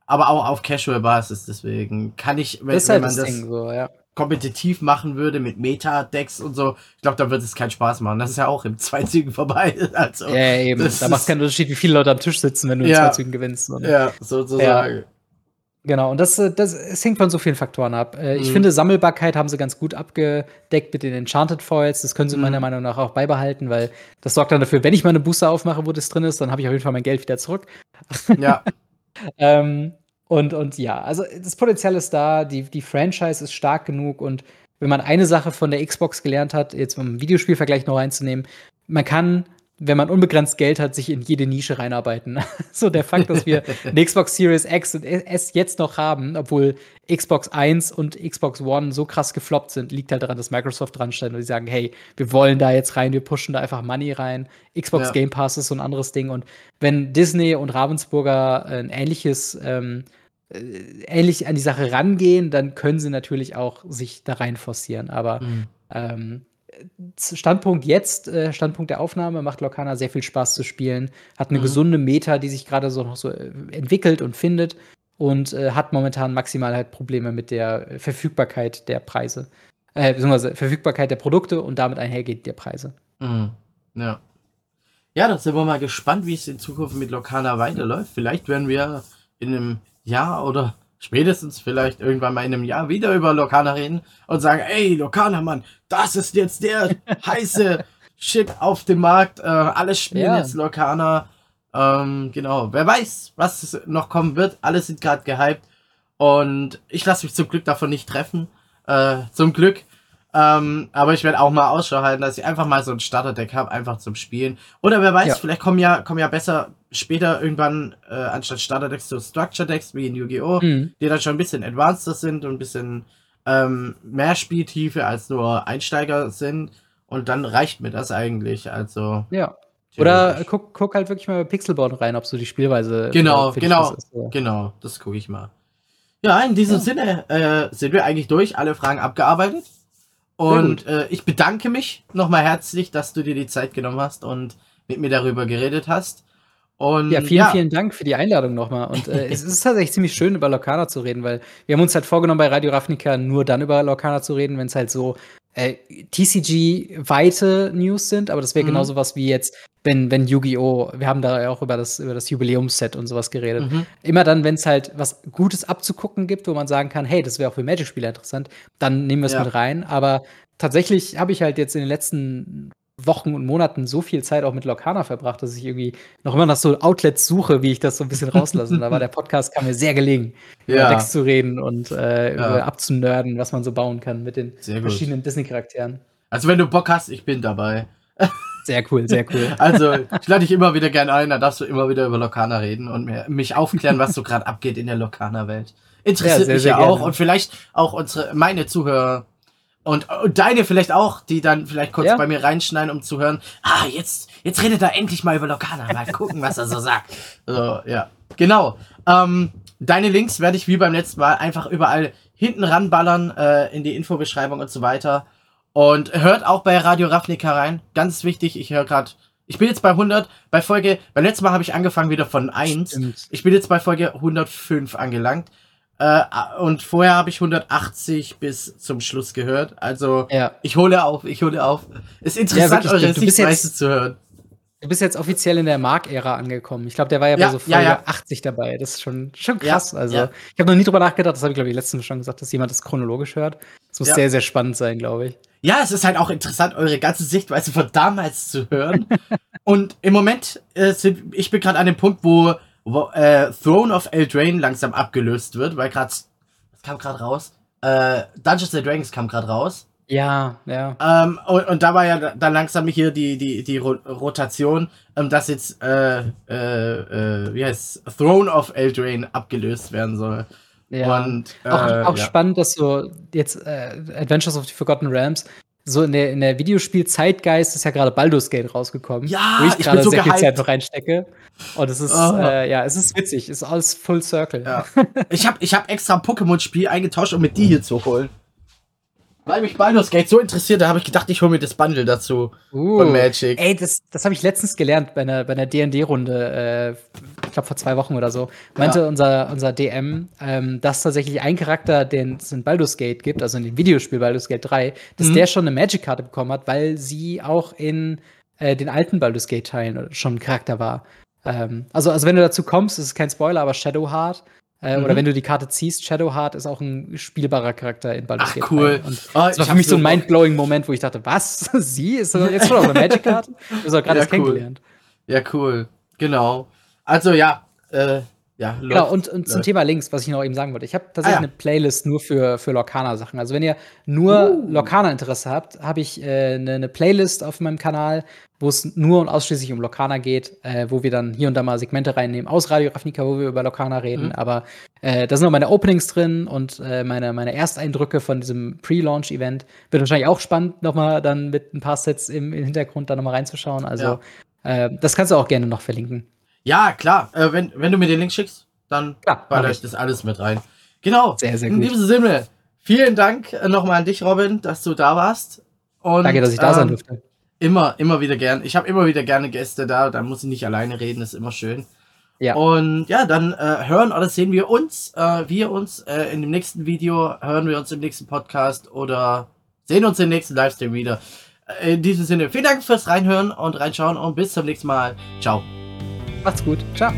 aber auch auf Casual-Basis, deswegen kann ich, wenn, ist wenn halt man das das Ding so, ja. Kompetitiv machen würde mit Meta-Decks und so, ich glaube, dann wird es keinen Spaß machen. Das ist ja auch im zwei Zügen vorbei. Also, Ja, ja, eben. das Da macht keinen Unterschied, wie viele Leute am Tisch sitzen, wenn du in Ja. zwei Zügen gewinnst. Und ja sozusagen. Genau, und das, äh, das es hängt von so vielen Faktoren ab. Äh, Ich Mhm. finde, Sammelbarkeit haben sie ganz gut abgedeckt mit den Enchanted Foils. Das können sie Mhm. meiner Meinung nach auch beibehalten, weil das sorgt dann dafür, wenn ich meine Booster aufmache, wo das drin ist, dann habe ich auf jeden Fall mein Geld wieder zurück. Ja. Ähm, und, und ja, also das Potenzial ist da, die, die Franchise ist stark genug und wenn man eine Sache von der Xbox gelernt hat, jetzt um einen Videospielvergleich noch reinzunehmen, man kann, wenn man unbegrenzt Geld hat, sich in jede Nische reinarbeiten. so der Fakt, dass wir eine Xbox Series X und S jetzt noch haben, obwohl Xbox 1 und Xbox One so krass gefloppt sind, liegt halt daran, dass Microsoft dran stand und die sagen, hey, wir wollen da jetzt rein, wir pushen da einfach Money rein. Xbox Ja. Game Pass ist so ein anderes Ding und wenn Disney und Ravensburger ein ähnliches ähm, äh, ähnlich an die Sache rangehen, dann können sie natürlich auch sich da rein forcieren. Aber Mhm. ähm, Standpunkt jetzt, äh, Standpunkt der Aufnahme, macht Lorcana sehr viel Spaß zu spielen, hat eine Mhm. gesunde Meta, die sich gerade so noch so äh, entwickelt und findet und äh, hat momentan maximal halt Probleme mit der äh, Verfügbarkeit der Preise. Äh, beziehungsweise Verfügbarkeit der Produkte und damit einhergeht der Preise. Mhm. Ja. Ja, da sind wir mal gespannt, wie es in Zukunft mit Lokana weiterläuft. Vielleicht werden wir in einem Jahr oder spätestens vielleicht irgendwann mal in einem Jahr wieder über Lokana reden und sagen, ey, Lokana, Mann, das ist jetzt der heiße Shit auf dem Markt. Äh, alle spielen Ja. jetzt Lokana. Ähm, genau, wer weiß, was noch kommen wird. Alle sind gerade gehypt. Und ich lasse mich zum Glück davon nicht treffen. Äh, zum Glück. Ähm, aber ich werde auch mal Ausschau halten, dass ich einfach mal so ein Starterdeck habe, einfach zum Spielen. Oder wer weiß, Ja. vielleicht kommen ja, kommen ja besser später irgendwann äh, anstatt Starterdecks so Structure-Decks wie in Yu-Gi-Oh!, Mhm. die dann schon ein bisschen advanceder sind und ein bisschen ähm, mehr Spieltiefe als nur Einsteiger sind. Und dann reicht mir das eigentlich. Also. Ja. Oder guck, guck halt wirklich mal bei Pixelboard rein, ob so die Spielweise. Genau, äh, genau. was ist, so. Genau, das gucke ich mal. Ja, in diesem Ja. Sinne äh, sind wir eigentlich durch, alle Fragen abgearbeitet. Und äh, ich bedanke mich nochmal herzlich, dass du dir die Zeit genommen hast und mit mir darüber geredet hast. Und Ja, vielen, vielen Dank für die Einladung nochmal. Und äh, es ist tatsächlich ziemlich schön, über Lorcana zu reden, weil wir haben uns halt vorgenommen, bei Radio Ravnica nur dann über Lorcana zu reden, wenn es halt so äh, TCG-weite News sind. Aber das wäre Mhm. genauso was wie jetzt, wenn, wenn Yu-Gi-Oh! Wir haben da ja auch über das, über das Jubiläumsset und sowas geredet. Mhm. Immer dann, wenn es halt was Gutes abzugucken gibt, wo man sagen kann, hey, das wäre auch für Magic-Spieler interessant, dann nehmen wir es Ja. mit rein. Aber tatsächlich habe ich halt jetzt in den letzten Wochen und Monaten so viel Zeit auch mit Lorcana verbracht, dass ich irgendwie noch immer nach so Outlets suche, wie ich das so ein bisschen rauslasse. Und da war der Podcast kam mir sehr gelegen, über Ja, Decks zu reden und äh, Ja. über abzunörden, was man so bauen kann mit den verschiedenen Disney-Charakteren. also wenn du Bock hast, ich bin dabei. Sehr cool, sehr cool. Also ich lade dich immer wieder gerne ein, da darfst du immer wieder über Lokana reden und mir, mich aufklären, was so gerade abgeht in der Lokana-Welt. Interessiert Ja, sehr, mich sehr ja auch gerne. und vielleicht auch unsere, meine Zuhörer und, und deine vielleicht auch, die dann vielleicht kurz Ja. bei mir reinschneiden, um zu hören, ah, jetzt, jetzt redet er endlich mal über Lokana, mal gucken, was er so sagt. So, ja. Genau. Ähm, deine Links werde ich wie beim letzten Mal einfach überall hinten ranballern, äh, in die Infobeschreibung und so weiter. Und hört auch bei Radio Ravnica rein. Ganz wichtig, ich höre gerade, ich bin jetzt bei 100, bei Folge, beim letzten Mal habe ich angefangen wieder von 1. Stimmt. Ich bin jetzt bei Folge 105 angelangt. Äh, und vorher habe ich 180 bis zum Schluss gehört. Also Ja. ich hole auf, ich hole auf. Ist interessant, wirklich, eure Sichtweise jetzt- zu hören. Du bist jetzt offiziell in der Mark-Ära angekommen. Ich glaube, der war ja, Ja, bei so ja, Folge ja. 80 dabei. Das ist schon, schon Ja, krass. also, ja. ich habe noch nie drüber nachgedacht. Das habe ich, glaube ich, letztens schon gesagt, dass jemand das chronologisch hört. Das muss Ja. sehr, sehr spannend sein, glaube ich. ja, es ist halt auch interessant, eure ganze Sichtweise von damals zu hören. Und im Moment äh, ich bin gerade an dem Punkt, wo, wo äh, Throne of Eldraine langsam abgelöst wird, weil gerade, was kam gerade raus? Äh, Dungeons and Dragons kam gerade raus. Ja, ja. Ähm, und, und, da war ja dann langsam hier die, die, die Rotation, ähm, dass jetzt, äh, äh, äh, wie heißt Throne of Eldraine abgelöst werden soll. Ja. Und, äh, auch, auch ja. spannend, dass so jetzt äh, Adventures of the Forgotten Realms so in der, in der Videospiel-Zeitgeist ist ja gerade Baldur's Gate rausgekommen. Ja, wo ich gerade so sehr gehypt. viel Zeit noch reinstecke. Und es ist, oh. äh, ja, es ist witzig. Es ist alles Full Circle. Ja. ich habe ich hab extra ein Pokémon-Spiel eingetauscht, um mit die hier zu holen. Weil mich Baldur's Gate so interessiert, da habe ich gedacht, ich hole mir das Bundle dazu uh, von Magic. Ey, das, das habe ich letztens gelernt bei einer, bei einer D&D-Runde, äh, ich glaube vor zwei Wochen oder so. Meinte ja. unser, unser DM, ähm, dass tatsächlich ein Charakter, den es in Baldur's Gate gibt, also in dem Videospiel Baldur's Gate 3, dass mhm. der schon eine Magic-Karte bekommen hat, weil sie auch in äh, den alten Baldur's Gate-Teilen schon ein Charakter war. Ähm, also, also wenn du dazu kommst, ist kein Spoiler, aber Shadowheart äh, mhm. Oder wenn du die Karte ziehst, Shadowheart ist auch ein spielbarer Charakter in Baldur's Gate. Ach, cool. Und oh, das war für mich so ein mindblowing Moment, wo ich dachte, was? Sie? Ist das jetzt schon auf eine Magic-Karte? Du hast doch gerade ja, erst cool. kennengelernt. Ja, cool. Genau. Also ja, äh, ja, genau, und, und zum Thema Links, was ich noch eben sagen wollte. Ich habe tatsächlich ah, ja. eine Playlist nur für, für Lorcaner-Sachen. Also, wenn ihr nur uh. Lorcaner-Interesse habt, habe ich äh, eine, eine, Playlist auf meinem Kanal, wo es nur und ausschließlich um Lorcaner geht, äh, wo wir dann hier und da mal Segmente reinnehmen aus Radio Ravnica, wo wir über Lorcaner reden. Mhm. Aber äh, da sind auch meine Openings drin und äh, meine, meine Ersteindrücke von diesem Pre-Launch-Event. Wird wahrscheinlich auch spannend, nochmal dann mit ein paar Sets im, im Hintergrund da nochmal reinzuschauen. Also, ja. Äh, das kannst du auch gerne noch verlinken. Ja, klar. Äh, wenn, wenn du mir den Link schickst, dann baller ich das alles mit rein. Genau. Sehr, sehr gut. In diesem Sinne, vielen Dank äh, nochmal an dich, Robin, dass du da warst. Und, Danke, dass ich da ähm, sein durfte. Immer, immer wieder gern. Ich habe immer wieder gerne Gäste da, dann muss ich nicht alleine reden, ist immer schön. Ja. Und ja, dann äh, hören oder sehen wir uns, äh, wir uns äh, in dem nächsten Video, hören wir uns im nächsten Podcast oder sehen uns im nächsten Livestream wieder. Äh, in diesem Sinne, vielen Dank fürs Reinhören und Reinschauen und bis zum nächsten Mal. Ciao. Macht's gut. Ciao.